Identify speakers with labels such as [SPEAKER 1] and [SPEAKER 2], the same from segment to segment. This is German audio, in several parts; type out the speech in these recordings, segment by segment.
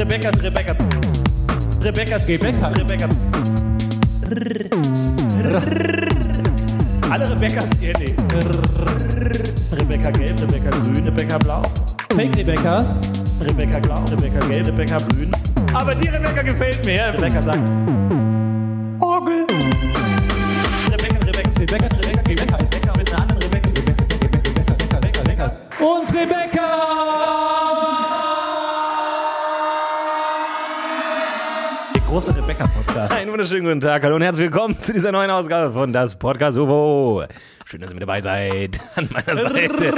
[SPEAKER 1] Rebecca, Rebecca. Rebecca, Rebecca, Rebecca. Alle Rebeccas, nee. Rebecca gelb, Rebecca grün, Rebecca blau.
[SPEAKER 2] Fake Rebecca.
[SPEAKER 1] Rebecca blau, Rebecca gelb, Rebecca grün. Aber die Rebecca gefällt mir. Rebecca sagt Rebecca-Podcast. Einen wunderschönen guten Tag, hallo und herzlich willkommen zu dieser neuen Ausgabe von das Podcast UFO. Schön, dass ihr mit dabei seid. An meiner Seite.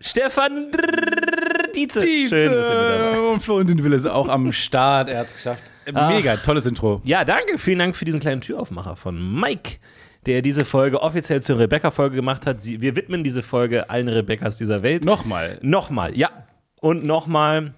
[SPEAKER 1] Stefan Dietze. Schön, dass ihr mit dabei seid.
[SPEAKER 2] Und Florentin Will ist auch am Start. Er hat es geschafft. Mega, tolles Intro.
[SPEAKER 1] Ja, danke. Vielen Dank für diesen kleinen Türaufmacher von Mike, der diese Folge offiziell zur Rebecca-Folge gemacht hat. Sie, wir widmen diese Folge allen Rebeccas dieser Welt.
[SPEAKER 2] Nochmal.
[SPEAKER 1] Nochmal, ja. Und nochmal.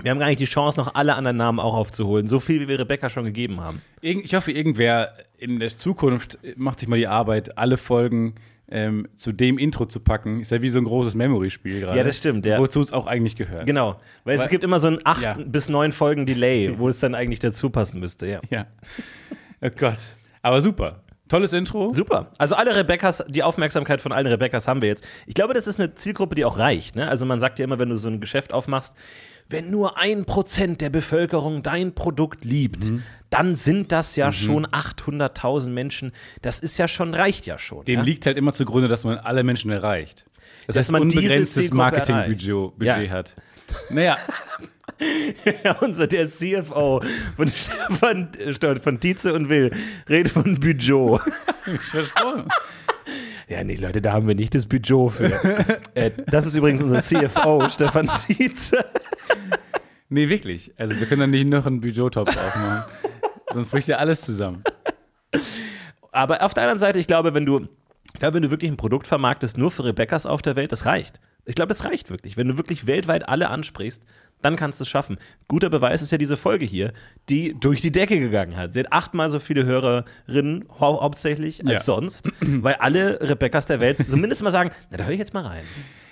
[SPEAKER 1] Wir haben gar nicht die Chance, noch alle anderen Namen auch aufzuholen. So viel, wie wir Rebecca schon gegeben haben.
[SPEAKER 2] Ich hoffe, irgendwer in der Zukunft macht sich mal die Arbeit, alle Folgen ähm, zu dem Intro zu packen. Ist ja wie so ein großes Memory-Spiel gerade.
[SPEAKER 1] Ja, das stimmt, ja.
[SPEAKER 2] Wozu es auch eigentlich gehört.
[SPEAKER 1] Genau. Weil, es
[SPEAKER 2] Weil-
[SPEAKER 1] gibt immer so ein acht
[SPEAKER 2] Ja.
[SPEAKER 1] bis neun Folgen Delay, wo es dann eigentlich dazu passen müsste, ja.
[SPEAKER 2] Ja. Oh Gott. Aber super. Tolles Intro.
[SPEAKER 1] Super. Also alle Rebeccas, die Aufmerksamkeit von allen Rebeccas haben wir jetzt. Ich glaube, das ist eine Zielgruppe, die auch reicht. Ne? Also man sagt ja immer, wenn du so ein Geschäft aufmachst, wenn nur ein Prozent der Bevölkerung dein Produkt liebt,
[SPEAKER 2] Mhm.
[SPEAKER 1] dann sind das ja schon 800.000 Menschen. Das ist ja schon, reicht ja schon.
[SPEAKER 2] Dem
[SPEAKER 1] ja?
[SPEAKER 2] liegt halt immer zugrunde, dass man alle Menschen erreicht. Das
[SPEAKER 1] Dass
[SPEAKER 2] heißt,
[SPEAKER 1] man
[SPEAKER 2] unbegrenztes Marketingbudget
[SPEAKER 1] Ja.
[SPEAKER 2] hat. Naja,
[SPEAKER 1] Ja, unser der CFO von, von, von Tietze und Will redet von Budget.
[SPEAKER 2] versprochen.
[SPEAKER 1] Ja, nee, Leute, da haben wir nicht das Budget für. äh, das ist übrigens unser CFO, Stefan Tietze.
[SPEAKER 2] Nee, wirklich. Also wir können dann nicht noch einen Budgettopf aufmachen. Sonst bricht ja alles zusammen.
[SPEAKER 1] Aber auf der anderen Seite, ich glaube, wenn du, ich glaube, wenn du wirklich ein Produkt vermarktest, nur für Rebeccas auf der Welt, das reicht. Ich glaube, das reicht wirklich. Wenn du wirklich weltweit alle ansprichst, dann kannst du es schaffen. Guter Beweis ist ja diese Folge hier, die durch die Decke gegangen hat. Sie hat achtmal so viele Hörerinnen hau hauptsächlich als
[SPEAKER 2] Ja.
[SPEAKER 1] sonst, weil alle Rebeccas der Welt zumindest mal sagen, na, da höre ich jetzt mal rein.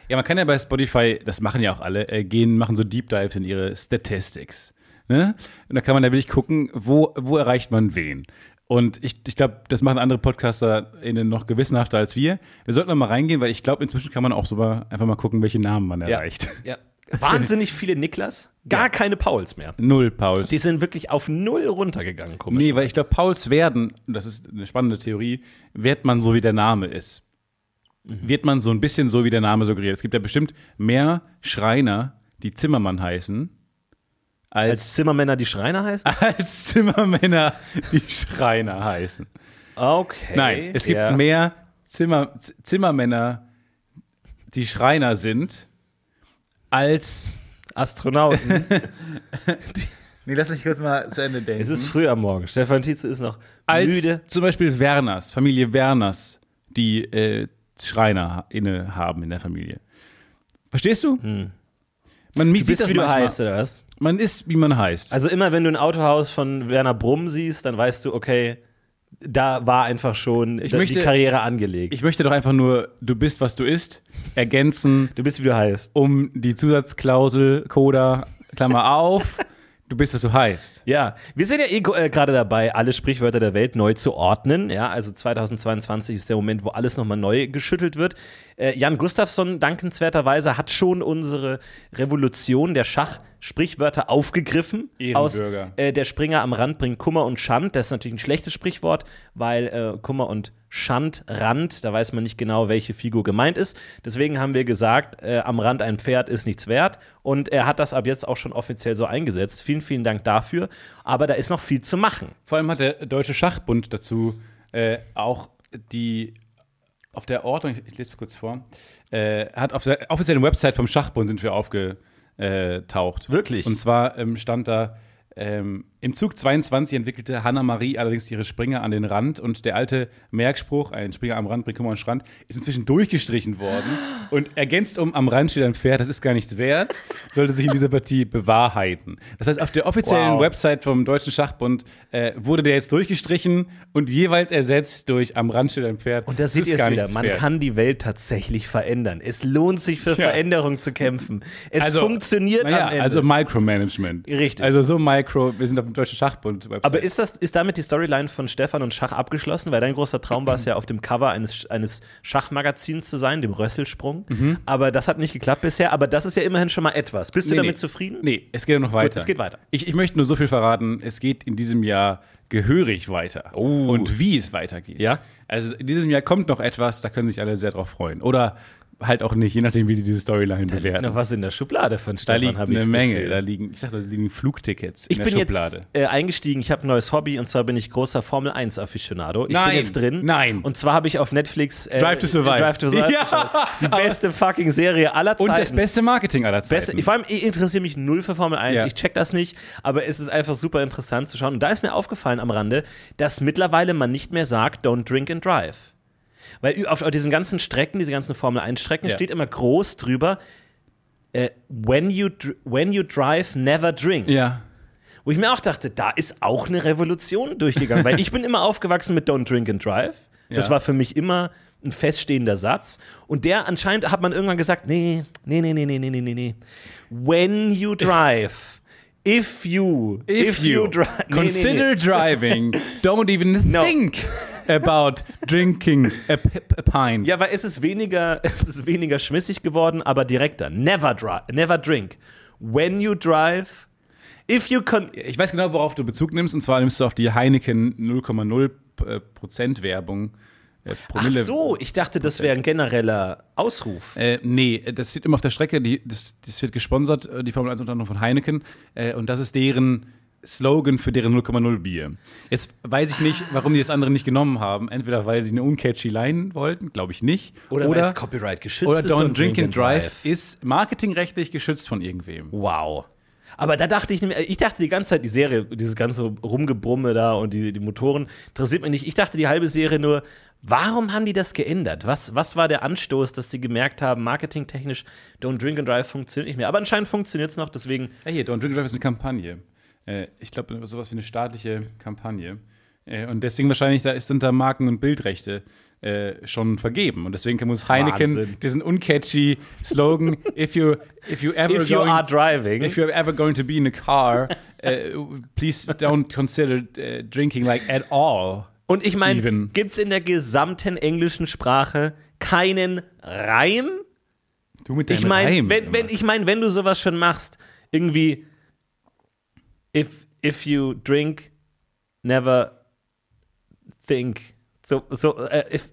[SPEAKER 2] Ja, man kann ja bei Spotify, das machen ja auch alle, äh, gehen, machen so Deep Dives in ihre Statistics. Ne? Und da kann man da wirklich gucken, wo, wo erreicht man wen. Und ich, ich glaube, das machen andere Podcaster noch gewissenhafter als wir. Wir sollten mal reingehen, weil ich glaube, inzwischen kann man auch so mal einfach mal gucken, welche Namen man erreicht.
[SPEAKER 1] Ja. Wahnsinnig viele Niklas, gar keine Pauls mehr.
[SPEAKER 2] Null Pauls.
[SPEAKER 1] Die sind wirklich auf null runtergegangen, komisch.
[SPEAKER 2] Nee, weil ich glaube, Pauls werden, das ist eine spannende Theorie, wird man so wie der Name ist. Wird man so ein bisschen so wie der Name suggeriert. Es gibt ja bestimmt mehr Schreiner, die Zimmermann heißen, als,
[SPEAKER 1] Als Zimmermänner die Schreiner heißen?
[SPEAKER 2] als Zimmermänner, die Schreiner heißen.
[SPEAKER 1] Okay.
[SPEAKER 2] Nein, es gibt
[SPEAKER 1] ja.
[SPEAKER 2] mehr Zimmer, Zimmermänner, die Schreiner sind, als.
[SPEAKER 1] Astronauten.
[SPEAKER 2] Nee, lass mich kurz mal zu Ende denken.
[SPEAKER 1] es ist früh am Morgen. Stefan Tietze ist noch
[SPEAKER 2] als
[SPEAKER 1] müde.
[SPEAKER 2] zum Beispiel Werners, Familie Werners, die äh, Schreiner inne haben in der Familie. Verstehst du? Man
[SPEAKER 1] Du
[SPEAKER 2] sieht
[SPEAKER 1] bist,
[SPEAKER 2] das
[SPEAKER 1] wie du
[SPEAKER 2] manchmal.
[SPEAKER 1] heißt, oder was?
[SPEAKER 2] Man ist, wie man heißt.
[SPEAKER 1] Also immer, wenn du ein Autohaus von Werner Brumm siehst, dann weißt du, okay, da war einfach schon
[SPEAKER 2] Ich möchte-
[SPEAKER 1] die Karriere angelegt.
[SPEAKER 2] Ich möchte doch einfach nur, du bist, was du isst, ergänzen
[SPEAKER 1] du bist, wie du heißt.
[SPEAKER 2] um die Zusatzklausel, Coda, Klammer auf, du bist, was du heißt.
[SPEAKER 1] Ja, wir sind ja eh äh, gerade dabei, alle Sprichwörter der Welt neu zu ordnen. Ja, also 2022 ist der Moment, wo alles nochmal neu geschüttelt wird. Äh, Jan Gustafsson, dankenswerterweise, hat schon unsere Revolution der Schach-Sprichwörter aufgegriffen. Aus äh, Der Springer am Rand bringt Kummer und Schand. Das ist natürlich ein schlechtes Sprichwort, weil äh, Kummer und Schand, Rand, da weiß man nicht genau, welche Figur gemeint ist. Deswegen haben wir gesagt, äh, am Rand ein Pferd ist nichts wert. Und er hat das ab jetzt auch schon offiziell so eingesetzt. Vielen, vielen Dank dafür. Aber da ist noch viel zu machen.
[SPEAKER 2] Vor allem hat der Deutsche Schachbund dazu äh, auch die auf der Ordnung, ich lese kurz vor, äh, hat auf der offiziellen Website vom Schachbund sind wir aufgetaucht.
[SPEAKER 1] Wirklich?
[SPEAKER 2] Und zwar ähm, stand da, ähm, Im Zug 22 entwickelte Hanna-Marie allerdings ihre Springer an den Rand und der alte Merkspruch, ein Springer am Rand bringt Kummer und Strand, ist inzwischen durchgestrichen worden und ergänzt um, am Rand steht ein Pferd, das ist gar nichts wert, sollte sich in dieser Partie bewahrheiten. Das heißt, auf der offiziellen
[SPEAKER 1] Wow.
[SPEAKER 2] Website vom Deutschen Schachbund äh, wurde der jetzt durchgestrichen und jeweils ersetzt durch am Rand steht ein Pferd.
[SPEAKER 1] Und da seht ihr es wieder. Man
[SPEAKER 2] wert.
[SPEAKER 1] kann die Welt tatsächlich verändern. Es lohnt sich für
[SPEAKER 2] Ja.
[SPEAKER 1] Veränderung zu kämpfen. Es funktioniert
[SPEAKER 2] naja,
[SPEAKER 1] am Ende.
[SPEAKER 2] Also Micromanagement.
[SPEAKER 1] Richtig.
[SPEAKER 2] Also so Micro, wir sind auf dem Deutschen Schachbund-Website.
[SPEAKER 1] aber ist, das, ist damit die Storyline von Stefan und Schach abgeschlossen? Weil dein großer Traum war es ja, auf dem Cover eines, eines Schachmagazins zu sein, dem Rösselsprung. Aber das hat nicht geklappt bisher. Aber das ist ja immerhin schon mal etwas. Bist du
[SPEAKER 2] Nee,
[SPEAKER 1] damit
[SPEAKER 2] nee.
[SPEAKER 1] zufrieden?
[SPEAKER 2] Nee, es geht ja noch weiter.
[SPEAKER 1] es geht weiter.
[SPEAKER 2] Ich, ich möchte nur so viel verraten, es geht in diesem Jahr gehörig weiter. Und wie es weitergeht.
[SPEAKER 1] Oh. Ja?
[SPEAKER 2] Also in diesem Jahr kommt noch etwas, da können sich alle sehr drauf freuen. Oder halt auch nicht, je nachdem, wie sie diese Storyline bewerten.
[SPEAKER 1] Noch was in der Schublade von
[SPEAKER 2] Da
[SPEAKER 1] Stefan,
[SPEAKER 2] liegt
[SPEAKER 1] habe ich
[SPEAKER 2] eine Menge.
[SPEAKER 1] Gefühl.
[SPEAKER 2] Da liegen, ich dachte, da liegen Flugtickets
[SPEAKER 1] Ich
[SPEAKER 2] in
[SPEAKER 1] bin
[SPEAKER 2] der Schublade.
[SPEAKER 1] jetzt äh, eingestiegen, ich habe ein neues Hobby und zwar bin ich großer Formel 1 Aficionado. Ich
[SPEAKER 2] Nein,
[SPEAKER 1] bin jetzt drin.
[SPEAKER 2] nein.
[SPEAKER 1] Und zwar habe ich auf Netflix äh,
[SPEAKER 2] Drive to Survive.
[SPEAKER 1] Drive to Survive
[SPEAKER 2] Ja.
[SPEAKER 1] Die beste fucking Serie aller Zeiten.
[SPEAKER 2] Und das beste Marketing aller Zeiten.
[SPEAKER 1] Beste, vor allem, ich interessiere mich null für Formel 1.
[SPEAKER 2] Ja.
[SPEAKER 1] Ich check das nicht, aber es ist einfach super interessant zu schauen. Und da ist mir aufgefallen am Rande, dass mittlerweile man nicht mehr sagt, don't drink and drive. Weil auf, auf diesen ganzen Strecken, diese ganzen Formel 1 Strecken,
[SPEAKER 2] Ja.
[SPEAKER 1] steht immer groß drüber, äh, when, you, when you drive, never drink.
[SPEAKER 2] ja.
[SPEAKER 1] Wo ich mir auch dachte, da ist auch eine Revolution durchgegangen. Weil ich bin immer aufgewachsen mit Don't Drink and Drive. Das
[SPEAKER 2] Ja.
[SPEAKER 1] war für mich immer ein feststehender Satz. Und der anscheinend hat man irgendwann gesagt, nee, nee, nee, nee, nee, nee, nee, nee, nee. When you drive, if you,
[SPEAKER 2] If, you,
[SPEAKER 1] drive,
[SPEAKER 2] consider driving, don't even
[SPEAKER 1] No.
[SPEAKER 2] think about drinking a, a pint.
[SPEAKER 1] Ja, weil es ist weniger, es ist weniger schmissig geworden, aber direkter. Never drive, never drink. When you drive, if you con
[SPEAKER 2] Ich weiß genau, worauf du Bezug nimmst, und zwar nimmst du auf die Heineken 0,0 äh, Prozent Werbung. Äh,
[SPEAKER 1] Ach so, ich dachte, das wäre ein genereller Ausruf.
[SPEAKER 2] Äh, nee, das steht immer auf der Strecke, die, das, das wird gesponsert, äh, die Formel 1 unter anderem von Heineken. Äh, und das ist deren Slogan für deren 0,0 Bier. Jetzt weiß ich nicht, warum die das andere nicht genommen haben. Entweder weil sie eine uncatchy Line wollten, glaube ich nicht.
[SPEAKER 1] Oder, weil es Copyright geschützt
[SPEAKER 2] oder
[SPEAKER 1] ist.
[SPEAKER 2] Don't Drink and Drive ist marketingrechtlich geschützt von irgendwem.
[SPEAKER 1] Wow. Aber da dachte ich, ich dachte die ganze Zeit, die Serie, dieses ganze Rumgebrumme da und die, die Motoren interessiert mich nicht. Ich dachte die halbe Serie nur, warum haben die das geändert? Was, was war der Anstoß, dass sie gemerkt haben, marketingtechnisch Don't Drink and Drive funktioniert nicht mehr. Aber anscheinend funktioniert es noch, deswegen.
[SPEAKER 2] Hier, Don't Drink and Drive ist eine Kampagne. Äh, ich glaube, sowas wie eine staatliche Kampagne. Äh, und deswegen wahrscheinlich, da sind da Marken- und Bildrechte äh, schon vergeben. Und deswegen muss Heineken
[SPEAKER 1] Wahnsinn.
[SPEAKER 2] diesen uncatchy Slogan, if you, if you ever
[SPEAKER 1] If you
[SPEAKER 2] going,
[SPEAKER 1] are driving.
[SPEAKER 2] if you're ever going to be in a car, uh, please don't consider uh, drinking like at all.
[SPEAKER 1] Und ich meine, gibt es in der gesamten englischen Sprache keinen Reim?
[SPEAKER 2] Du mit
[SPEAKER 1] Ich
[SPEAKER 2] deinem
[SPEAKER 1] meine,
[SPEAKER 2] Reim
[SPEAKER 1] wenn, wenn, ich mein, wenn du sowas schon machst, irgendwie, if, if you drink, never think. So, so, äh, if,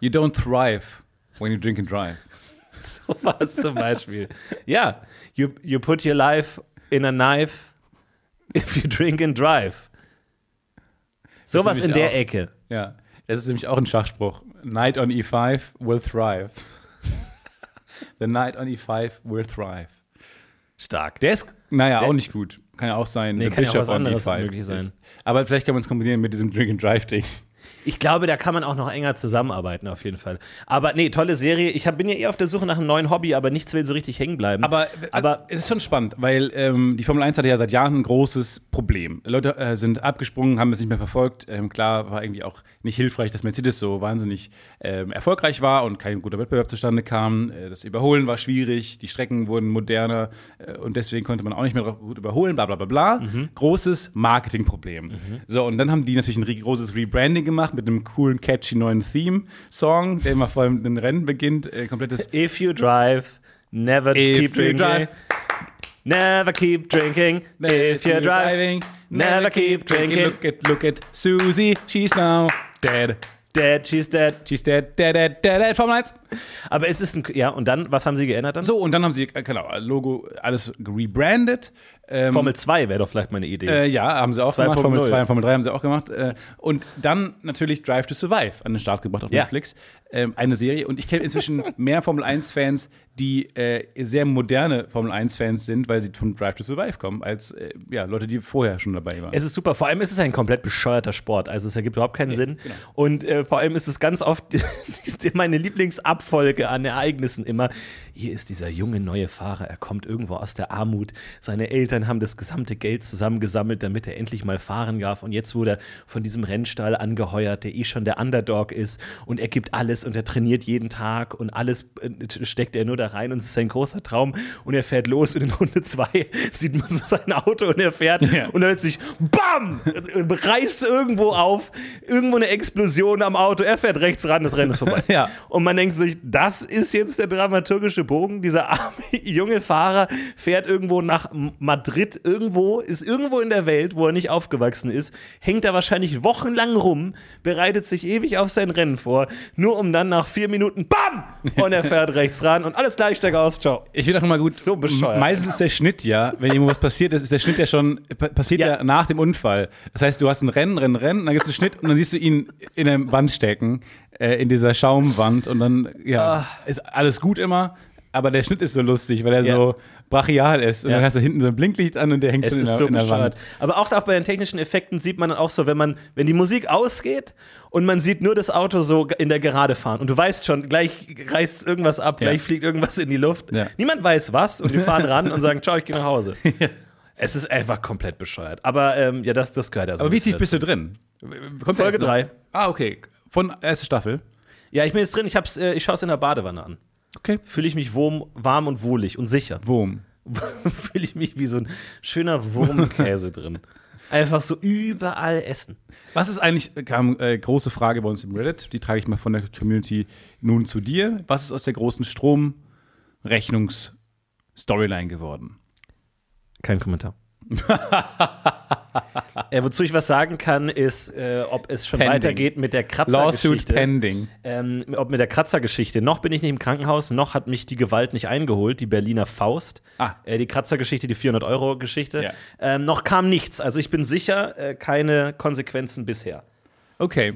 [SPEAKER 2] You don't thrive when you drink and drive.
[SPEAKER 1] so war es zum Beispiel. ja, you, you put your life in a knife if you drink and drive. Sowas in
[SPEAKER 2] nämlich
[SPEAKER 1] der
[SPEAKER 2] auch-
[SPEAKER 1] Ecke.
[SPEAKER 2] Ja, das ist nämlich auch ein Schachspruch. Knight on E5 will thrive. The knight on E5 will thrive.
[SPEAKER 1] Stark.
[SPEAKER 2] Der ist, naja,
[SPEAKER 1] Der-
[SPEAKER 2] auch nicht gut. Kann ja auch sein.
[SPEAKER 1] Nee,
[SPEAKER 2] The
[SPEAKER 1] kann ja auch was anderes
[SPEAKER 2] E5
[SPEAKER 1] möglich sein.
[SPEAKER 2] ist- Aber vielleicht kann man es kombinieren mit diesem Drink and Drive Ding.
[SPEAKER 1] Ich glaube, da kann man auch noch enger zusammenarbeiten, auf jeden Fall. Aber nee, tolle Serie. Ich hab, bin ja eher auf der Suche nach einem neuen Hobby, aber nichts will so richtig hängen bleiben.
[SPEAKER 2] Aber,
[SPEAKER 1] aber
[SPEAKER 2] es ist schon spannend, weil ähm, die Formel 1 hatte ja seit Jahren ein großes Problem. Leute äh, sind abgesprungen, haben es nicht mehr verfolgt. Ähm, klar war irgendwie auch nicht hilfreich, dass Mercedes so wahnsinnig ähm, erfolgreich war und kein guter Wettbewerb zustande kam. Äh, das Überholen war schwierig, die Strecken wurden moderner äh, und deswegen konnte man auch nicht mehr gut überholen, bla bla bla bla. Großes Marketingproblem. So, und dann haben die natürlich ein großes Rebranding gemacht mit einem coolen, catchy neuen Theme-Song, der immer vor allem den Rennen beginnt. Äh, komplettes
[SPEAKER 1] if you drive, never
[SPEAKER 2] If
[SPEAKER 1] keep drinking.
[SPEAKER 2] drive.
[SPEAKER 1] Never keep drinking. If you're driving, never keep drinking.
[SPEAKER 2] Look at, look at Susie, she's now dead.
[SPEAKER 1] Dead, she's dead.
[SPEAKER 2] She's dead, dead, dead, dead, dead, Formel 1.
[SPEAKER 1] Aber es ist ein. Ja, und dann, was haben sie geändert dann?
[SPEAKER 2] So, und dann haben sie, äh, genau, Logo, alles rebrandet. Ähm,
[SPEAKER 1] Formel 2 wäre doch vielleicht meine Idee.
[SPEAKER 2] Äh, ja, haben sie auch
[SPEAKER 1] 2.0.
[SPEAKER 2] gemacht. Formel 2 und Formel 3 haben sie auch gemacht. Äh, und dann natürlich Drive to Survive an den Start gebracht auf
[SPEAKER 1] Ja.
[SPEAKER 2] Netflix. Ähm, eine Serie. Und ich kenne inzwischen mehr Formel 1-Fans, die äh, sehr moderne Formel 1-Fans sind, weil sie von Drive to Survive kommen, als äh, ja, Leute, die vorher schon dabei waren.
[SPEAKER 1] Es ist super. Vor allem ist es ein komplett bescheuerter Sport. Also es ergibt überhaupt keinen Sinn.
[SPEAKER 2] genau.
[SPEAKER 1] Und äh, vor allem ist es ganz oft meine Lieblingsabfolge an Ereignissen immer. Hier ist dieser junge neue Fahrer. Er kommt irgendwo aus der Armut. Seine Eltern haben das gesamte Geld zusammengesammelt, damit er endlich mal fahren darf. Und jetzt wurde er von diesem Rennstall angeheuert, der eh schon der Underdog ist. Und er gibt alles und er trainiert jeden Tag und alles äh, steckt er nur da rein und es ist sein großer Traum. Und er fährt los und in Runde zwei sieht man so sein Auto und er fährt
[SPEAKER 2] Ja.
[SPEAKER 1] und dann plötzlich BAM! Reißt irgendwo auf, irgendwo eine Explosion am Auto, er fährt rechts ran, das Rennen ist vorbei.
[SPEAKER 2] Ja.
[SPEAKER 1] Und man denkt sich, das ist jetzt der dramaturgische Bogen. Dieser arme junge Fahrer fährt irgendwo nach Madrid, irgendwo, ist irgendwo in der Welt, wo er nicht aufgewachsen ist, hängt da wahrscheinlich wochenlang rum, bereitet sich ewig auf sein Rennen vor, nur um dann nach vier Minuten BAM! Und er fährt rechts ran und alles gleich, steig aus, ciao.
[SPEAKER 2] Ich will doch mal gut.
[SPEAKER 1] So bescheuert.
[SPEAKER 2] Meistens ist der Schnitt ja, wenn irgendwas passiert ist, ist der Schnitt ja schon pa passiert ja.
[SPEAKER 1] Ja.
[SPEAKER 2] nach dem Unfall. Das heißt, du hast ein Rennen, Rennen, Rennen, dann gibt es einen Schnitt und dann siehst du ihn in der Wand stecken, äh, in dieser Schaumwand und dann ja, ist alles gut immer. Aber der Schnitt ist so lustig, weil er
[SPEAKER 1] Ah. Ja.
[SPEAKER 2] so brachial ist. Und
[SPEAKER 1] Ja.
[SPEAKER 2] dann hast du hinten so ein Blinklicht an und der hängt
[SPEAKER 1] Es
[SPEAKER 2] schon in der,
[SPEAKER 1] so
[SPEAKER 2] in der
[SPEAKER 1] bescheuert.
[SPEAKER 2] Wand.
[SPEAKER 1] Aber auch da bei den technischen Effekten sieht man dann auch so, wenn man, wenn die Musik ausgeht und man sieht nur das Auto so in der Gerade fahren und du weißt schon, gleich reißt irgendwas ab,
[SPEAKER 2] Ja.
[SPEAKER 1] gleich fliegt irgendwas in die Luft.
[SPEAKER 2] Ja.
[SPEAKER 1] Niemand weiß was und die fahren ran und sagen, ciao, ich gehe nach Hause. Es ist einfach komplett bescheuert. Aber ähm, ja, das, das gehört ja so
[SPEAKER 2] Aber wie tief bist du drin? Kommt
[SPEAKER 1] Folge
[SPEAKER 2] jetzt noch-
[SPEAKER 1] drei.
[SPEAKER 2] Ah, okay. Von erste Staffel.
[SPEAKER 1] Ja, ich bin jetzt drin, ich, hab's, äh, ich schaue es in der Badewanne an.
[SPEAKER 2] Okay.
[SPEAKER 1] Fühle ich mich warm, warm und wohlig und sicher.
[SPEAKER 2] Wurm.
[SPEAKER 1] Fühle ich mich wie so ein schöner Wurmkäse drin. Einfach so überall essen.
[SPEAKER 2] Was ist eigentlich, kam äh, große Frage bei uns im Reddit, die trage ich mal von der Community nun zu dir. Was ist aus der großen Stromrechnungs-Storyline geworden?
[SPEAKER 1] Kein Kommentar. äh, wozu ich was sagen kann, ist, äh, ob es schon
[SPEAKER 2] Pending.
[SPEAKER 1] weitergeht mit der
[SPEAKER 2] Lawsuit
[SPEAKER 1] Kratzergeschichte.
[SPEAKER 2] pending.
[SPEAKER 1] Ähm, ob mit der Kratzergeschichte. Noch bin ich nicht im Krankenhaus, noch hat mich die Gewalt nicht eingeholt, die Berliner Faust.
[SPEAKER 2] Ah.
[SPEAKER 1] Äh, die Kratzergeschichte, die 400-Euro-Geschichte.
[SPEAKER 2] Ja.
[SPEAKER 1] Ähm, noch kam nichts. Also ich bin sicher, äh, keine Konsequenzen bisher.
[SPEAKER 2] Okay.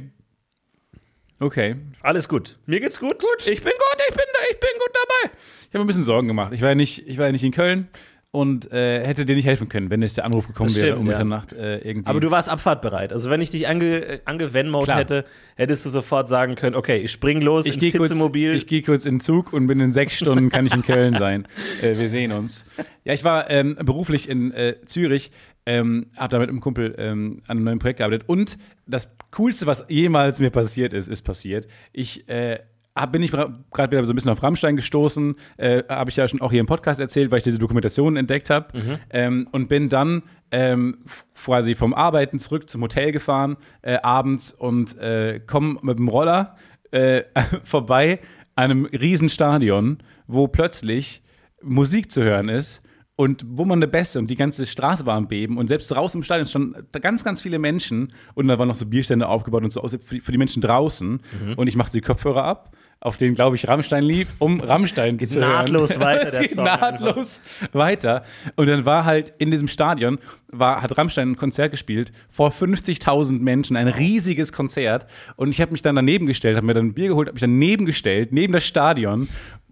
[SPEAKER 2] Okay.
[SPEAKER 1] Alles gut. Mir geht's gut. gut. Ich bin gut, ich bin, ich bin gut dabei.
[SPEAKER 2] Ich habe mir ein bisschen Sorgen gemacht. Ich war ja nicht, ich war ja nicht in Köln und äh, hätte dir nicht helfen können, wenn jetzt der Anruf gekommen
[SPEAKER 1] Das
[SPEAKER 2] wäre
[SPEAKER 1] stimmt,
[SPEAKER 2] um
[SPEAKER 1] ja.
[SPEAKER 2] Mitternacht äh, irgendwie.
[SPEAKER 1] Aber du warst abfahrtbereit. Also wenn ich dich ange, angewenmode hätte, hättest du sofort sagen können, okay, ich spring los
[SPEAKER 2] ich
[SPEAKER 1] ins
[SPEAKER 2] gehe kurz, ich geh kurz in den Zug und bin in sechs Stunden kann ich in Köln sein. Äh, wir sehen uns. Ja, ich war ähm, beruflich in äh, Zürich, ähm, habe da mit einem Kumpel ähm, an einem neuen Projekt gearbeitet und das Coolste, was jemals mir passiert ist, ist passiert. Ich äh, bin ich gerade wieder so ein bisschen auf Rammstein gestoßen, äh, habe ich ja schon auch hier im Podcast erzählt, weil ich diese Dokumentation entdeckt habe ähm, und bin dann ähm, quasi vom Arbeiten zurück zum Hotel gefahren, äh, abends und äh, komme mit dem Roller äh, vorbei an einem riesen Stadion, wo plötzlich Musik zu hören ist und wo man eine Beste und die ganze Straße war am Beben. Und selbst draußen im Stadion standen ganz, ganz viele Menschen. Und da waren noch so Bierstände aufgebaut und so aus für die, für die Menschen draußen. Und ich machte die Kopfhörer ab, auf denen, glaube ich, Rammstein lief, um Rammstein zu hören.
[SPEAKER 1] nahtlos weiter, der
[SPEAKER 2] geht
[SPEAKER 1] Song
[SPEAKER 2] nahtlos weiter. Und dann war halt in diesem Stadion, war, hat Rammstein ein Konzert gespielt vor 50.000 Menschen, ein riesiges Konzert. Und ich habe mich dann daneben gestellt, habe mir dann ein Bier geholt, habe mich daneben gestellt, neben das Stadion,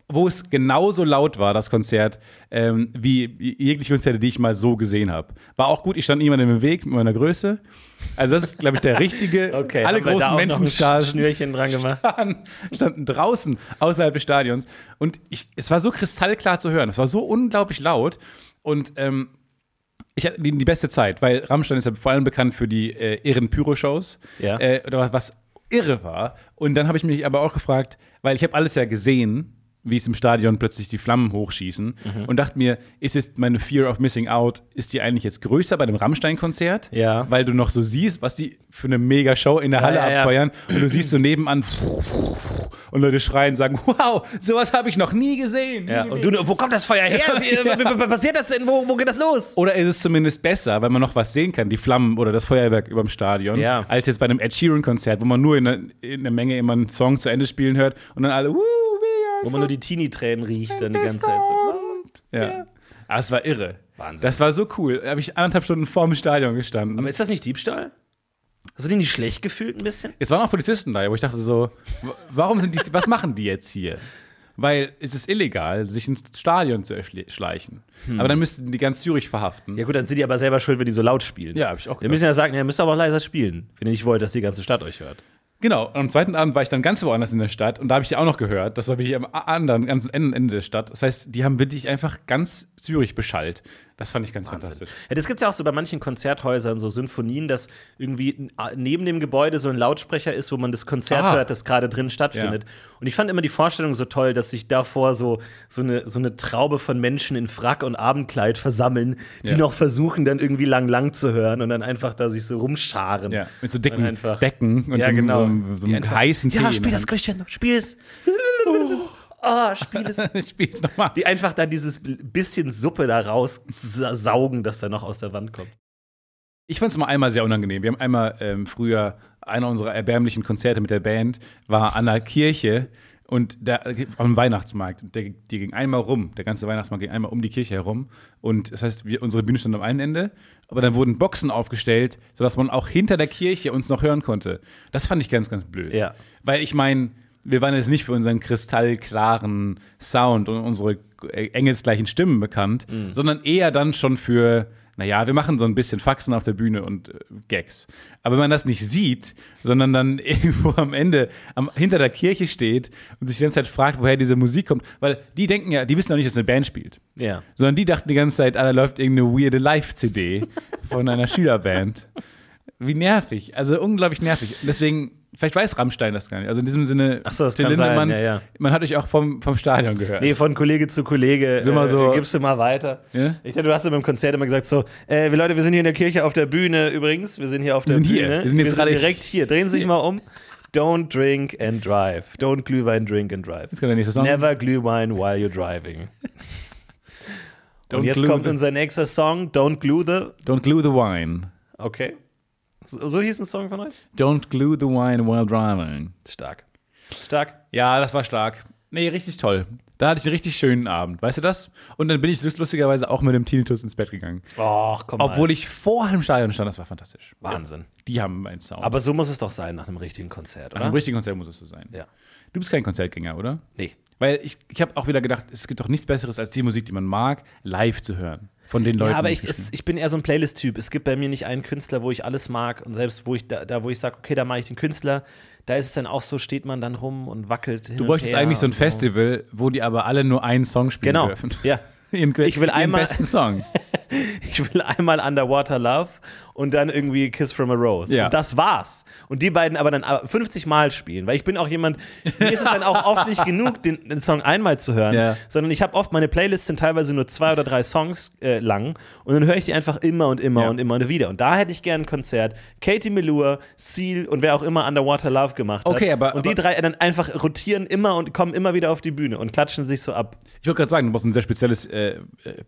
[SPEAKER 2] wo es genauso laut war, das Konzert, ähm, wie jegliche Konzerte, die ich mal so gesehen habe. War auch gut, ich stand niemandem im Weg mit meiner Größe. Also das ist, glaube ich, der richtige,
[SPEAKER 1] okay,
[SPEAKER 2] alle großen Menschenstars
[SPEAKER 1] Schnürchen dran gemacht.
[SPEAKER 2] standen, standen draußen außerhalb des Stadions. Und ich, es war so kristallklar zu hören. Es war so unglaublich laut. Und ähm, ich hatte die, die beste Zeit, weil Rammstein ist ja vor allem bekannt für die äh, irren Pyro-Shows.
[SPEAKER 1] Ja.
[SPEAKER 2] Äh, oder was, was irre war. Und dann habe ich mich aber auch gefragt, weil ich habe alles ja gesehen, wie es im Stadion plötzlich die Flammen hochschießen
[SPEAKER 1] Mhm.
[SPEAKER 2] und dachte mir, ist es meine Fear of Missing Out, ist die eigentlich jetzt größer bei dem Rammstein-Konzert?
[SPEAKER 1] Ja.
[SPEAKER 2] Weil du noch so siehst, was die für eine mega Show in der Halle
[SPEAKER 1] ja, ja.
[SPEAKER 2] abfeuern und du siehst so nebenan und Leute schreien, sagen, wow, sowas habe ich noch nie gesehen.
[SPEAKER 1] Ja.
[SPEAKER 2] Nie
[SPEAKER 1] Und du, wo kommt das Feuer her? Wie, passiert das denn? Wo, wo geht das los?
[SPEAKER 2] Oder ist es zumindest besser, weil man noch was sehen kann, die Flammen oder das Feuerwerk über dem Stadion, als jetzt bei einem Ed Sheeran-Konzert, wo man nur in einer, in einer Menge immer einen Song zu Ende spielen hört und dann alle, uh,
[SPEAKER 1] Wo man nur die Teenie-Tränen riecht dann die ganze Zeit. So.
[SPEAKER 2] Ja. Aber es war irre.
[SPEAKER 1] Wahnsinn.
[SPEAKER 2] Das war so cool. Da habe ich anderthalb Stunden vor dem Stadion gestanden.
[SPEAKER 1] Aber ist das nicht Diebstahl? Hast du dich nicht schlecht gefühlt ein bisschen?
[SPEAKER 2] Es waren auch Polizisten da, wo ich dachte so, warum sind die, was machen die jetzt hier? Weil es ist illegal, sich ins Stadion zu schleichen. Aber dann müssten die ganz Zürich verhaften.
[SPEAKER 1] Ja gut, dann sind die aber selber schuld, wenn die so laut spielen.
[SPEAKER 2] Ja, hab ich auch
[SPEAKER 1] Wir müssen ja sagen, ihr müsst aber auch leiser spielen, wenn ihr nicht wollt, dass die ganze Stadt euch hört.
[SPEAKER 2] Genau, und am zweiten Abend war ich dann ganz woanders in der Stadt und da habe ich die auch noch gehört. Das war wirklich am anderen, ganz Ende, Ende der Stadt. Das heißt, die haben wirklich einfach ganz Zürich beschallt. Das fand ich ganz fantastisch.
[SPEAKER 1] Ja, das gibt es ja auch so bei manchen Konzerthäusern, so Symphonien, dass irgendwie neben dem Gebäude so ein Lautsprecher ist, wo man das Konzert
[SPEAKER 2] Ah.
[SPEAKER 1] hört, das gerade drin stattfindet. Und ich fand immer die Vorstellung so toll, dass sich davor so, so, eine, so eine Traube von Menschen in Frack und Abendkleid versammeln, die
[SPEAKER 2] Ja.
[SPEAKER 1] noch versuchen, dann irgendwie lang lang zu hören und dann einfach da sich so rumscharen.
[SPEAKER 2] Ja, mit so
[SPEAKER 1] Und
[SPEAKER 2] dicken
[SPEAKER 1] einfach-
[SPEAKER 2] Decken und
[SPEAKER 1] ja,
[SPEAKER 2] so,
[SPEAKER 1] genau.
[SPEAKER 2] so, so
[SPEAKER 1] Die
[SPEAKER 2] einem heißen.
[SPEAKER 1] Ja, spiel das, Christian, spiel es. Oh, spiel es.
[SPEAKER 2] Ich spiel's nochmal.
[SPEAKER 1] Die einfach da dieses bisschen Suppe da raussaugen, das da noch aus der Wand kommt.
[SPEAKER 2] Ich fand es mal einmal sehr unangenehm. Wir haben einmal ähm, früher, einer unserer erbärmlichen Konzerte mit der Band war an der Kirche und der, am Weihnachtsmarkt. Und Der, die ging einmal rum, der ganze Weihnachtsmarkt ging einmal um die Kirche herum. Und das heißt, wir, unsere Bühne stand am einen Ende, aber dann wurden Boxen aufgestellt, sodass man auch hinter der Kirche uns noch hören konnte. Das fand ich ganz, ganz blöd.
[SPEAKER 1] Ja.
[SPEAKER 2] Weil ich meine, wir waren jetzt nicht für unseren kristallklaren Sound und unsere engelsgleichen Stimmen bekannt,
[SPEAKER 1] Mhm.
[SPEAKER 2] sondern eher dann schon für, naja, wir machen so ein bisschen Faxen auf der Bühne und äh, Gags. Aber wenn man das nicht sieht, sondern dann irgendwo am Ende am, hinter der Kirche steht und sich die ganze Zeit fragt, woher diese Musik kommt, weil die denken ja, die wissen ja nicht, dass eine Band spielt.
[SPEAKER 1] Ja.
[SPEAKER 2] Sondern die dachten die ganze Zeit, ah, da läuft irgendeine weirde Live-CD von einer Schülerband. Wie nervig. Also unglaublich nervig. Deswegen, vielleicht weiß Rammstein das gar nicht. Also in diesem Sinne,
[SPEAKER 1] Ach so, das
[SPEAKER 2] Till
[SPEAKER 1] kann sein, ja, ja.
[SPEAKER 2] man hat euch auch vom, vom Stadion gehört.
[SPEAKER 1] Nee, von Kollege zu Kollege
[SPEAKER 2] Sind wir so-
[SPEAKER 1] äh, gibst du mal weiter.
[SPEAKER 2] Ja?
[SPEAKER 1] Ich dachte, du hast ja beim Konzert immer gesagt so, äh, wir Leute, wir sind hier in der Kirche auf der Bühne übrigens. Wir sind hier auf der
[SPEAKER 2] sind hier.
[SPEAKER 1] Bühne.
[SPEAKER 2] Wir sind jetzt gerade-
[SPEAKER 1] direkt hier. Drehen Sie sich mal um. Don't drink and drive. Don't Glühwein drink and drive.
[SPEAKER 2] Jetzt kommt der nächste Song.
[SPEAKER 1] Never Glühwein while you're driving. Und
[SPEAKER 2] Don't
[SPEAKER 1] jetzt
[SPEAKER 2] glue
[SPEAKER 1] kommt unser nächster Song, Don't Glue the.
[SPEAKER 2] Don't glue the wine.
[SPEAKER 1] Okay. So, so hieß ein Song von euch?
[SPEAKER 2] Don't glue the wine while driving.
[SPEAKER 1] Stark. Stark.
[SPEAKER 2] Ja, das war stark. Nee, richtig toll. Da hatte ich einen richtig schönen Abend. Weißt du das? Und dann bin ich lustigerweise auch mit dem Tinnitus ins Bett gegangen.
[SPEAKER 1] Och, komm
[SPEAKER 2] Obwohl
[SPEAKER 1] mal.
[SPEAKER 2] ich vor dem Stadion stand, das war fantastisch.
[SPEAKER 1] Wahnsinn.
[SPEAKER 2] Die haben einen Sound.
[SPEAKER 1] Aber so muss es doch sein nach einem richtigen Konzert,
[SPEAKER 2] Nach
[SPEAKER 1] oder?
[SPEAKER 2] einem richtigen Konzert muss es so sein.
[SPEAKER 1] Ja.
[SPEAKER 2] Du bist kein Konzertgänger, oder?
[SPEAKER 1] Nee.
[SPEAKER 2] Weil ich, ich habe auch wieder gedacht, es gibt doch nichts Besseres, als die Musik, die man mag, live zu hören. Von den Leuten.
[SPEAKER 1] Ja, aber ich,
[SPEAKER 2] es
[SPEAKER 1] ich bin eher so ein Playlist-Typ. Es gibt bei mir nicht einen Künstler, wo ich alles mag. Und selbst wo ich da, da wo ich sage, okay, da mag ich den Künstler, da ist es dann auch so, steht man dann rum und wackelt hin
[SPEAKER 2] Du bräuchtest eigentlich so ein Festival, wo die aber alle nur einen Song spielen
[SPEAKER 1] Genau.
[SPEAKER 2] dürfen.
[SPEAKER 1] Ja.
[SPEAKER 2] Ihren,
[SPEAKER 1] Ich will einmal-
[SPEAKER 2] besten Song.
[SPEAKER 1] Ich will einmal Underwater Love und dann irgendwie Kiss from a Rose.
[SPEAKER 2] Ja.
[SPEAKER 1] Und das war's. Und die beiden aber dann 50 Mal spielen. Weil ich bin auch jemand, mir ist es dann auch oft nicht genug, den, den Song einmal zu hören,
[SPEAKER 2] Ja.
[SPEAKER 1] sondern ich habe oft, meine Playlists sind teilweise nur zwei oder drei Songs äh, lang und dann höre ich die einfach immer und immer
[SPEAKER 2] Ja.
[SPEAKER 1] und immer und wieder. Und da hätte ich gern ein Konzert. Katie Melua, Seal und wer auch immer Underwater Love gemacht hat.
[SPEAKER 2] Okay, aber-
[SPEAKER 1] Und die drei dann einfach rotieren immer und kommen immer wieder auf die Bühne und klatschen sich so ab.
[SPEAKER 2] Ich wollte gerade sagen, du brauchst ein sehr spezielles äh,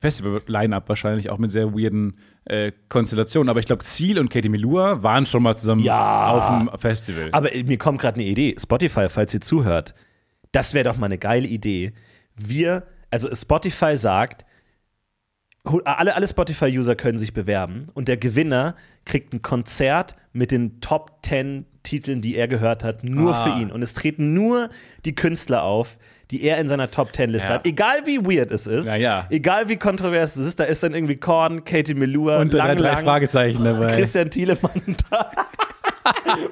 [SPEAKER 2] Festival-Line-Up wahrscheinlich, auch mit sehr weirden äh, Konstellationen. Aber ich glaube, Seal und Katie Melua waren schon mal zusammen
[SPEAKER 1] Ja.
[SPEAKER 2] auf dem Festival.
[SPEAKER 1] Aber mir kommt gerade eine Idee. Spotify, falls ihr zuhört, das wäre doch mal eine geile Idee. Wir, also Spotify sagt, alle, alle Spotify-User können sich bewerben und der Gewinner kriegt ein Konzert mit den Top 10 Titeln, die er gehört hat, nur
[SPEAKER 2] Ah.
[SPEAKER 1] für ihn. Und es treten nur die Künstler auf, die er in seiner Top 10 Liste
[SPEAKER 2] Ja.
[SPEAKER 1] hat. Egal wie weird es ist,
[SPEAKER 2] Ja, ja.
[SPEAKER 1] egal wie kontrovers es ist, da ist dann irgendwie Korn, Katie Melua,
[SPEAKER 2] und drei,
[SPEAKER 1] lang,
[SPEAKER 2] drei
[SPEAKER 1] lang,
[SPEAKER 2] Fragezeichen dabei.
[SPEAKER 1] Christian Thielemann da.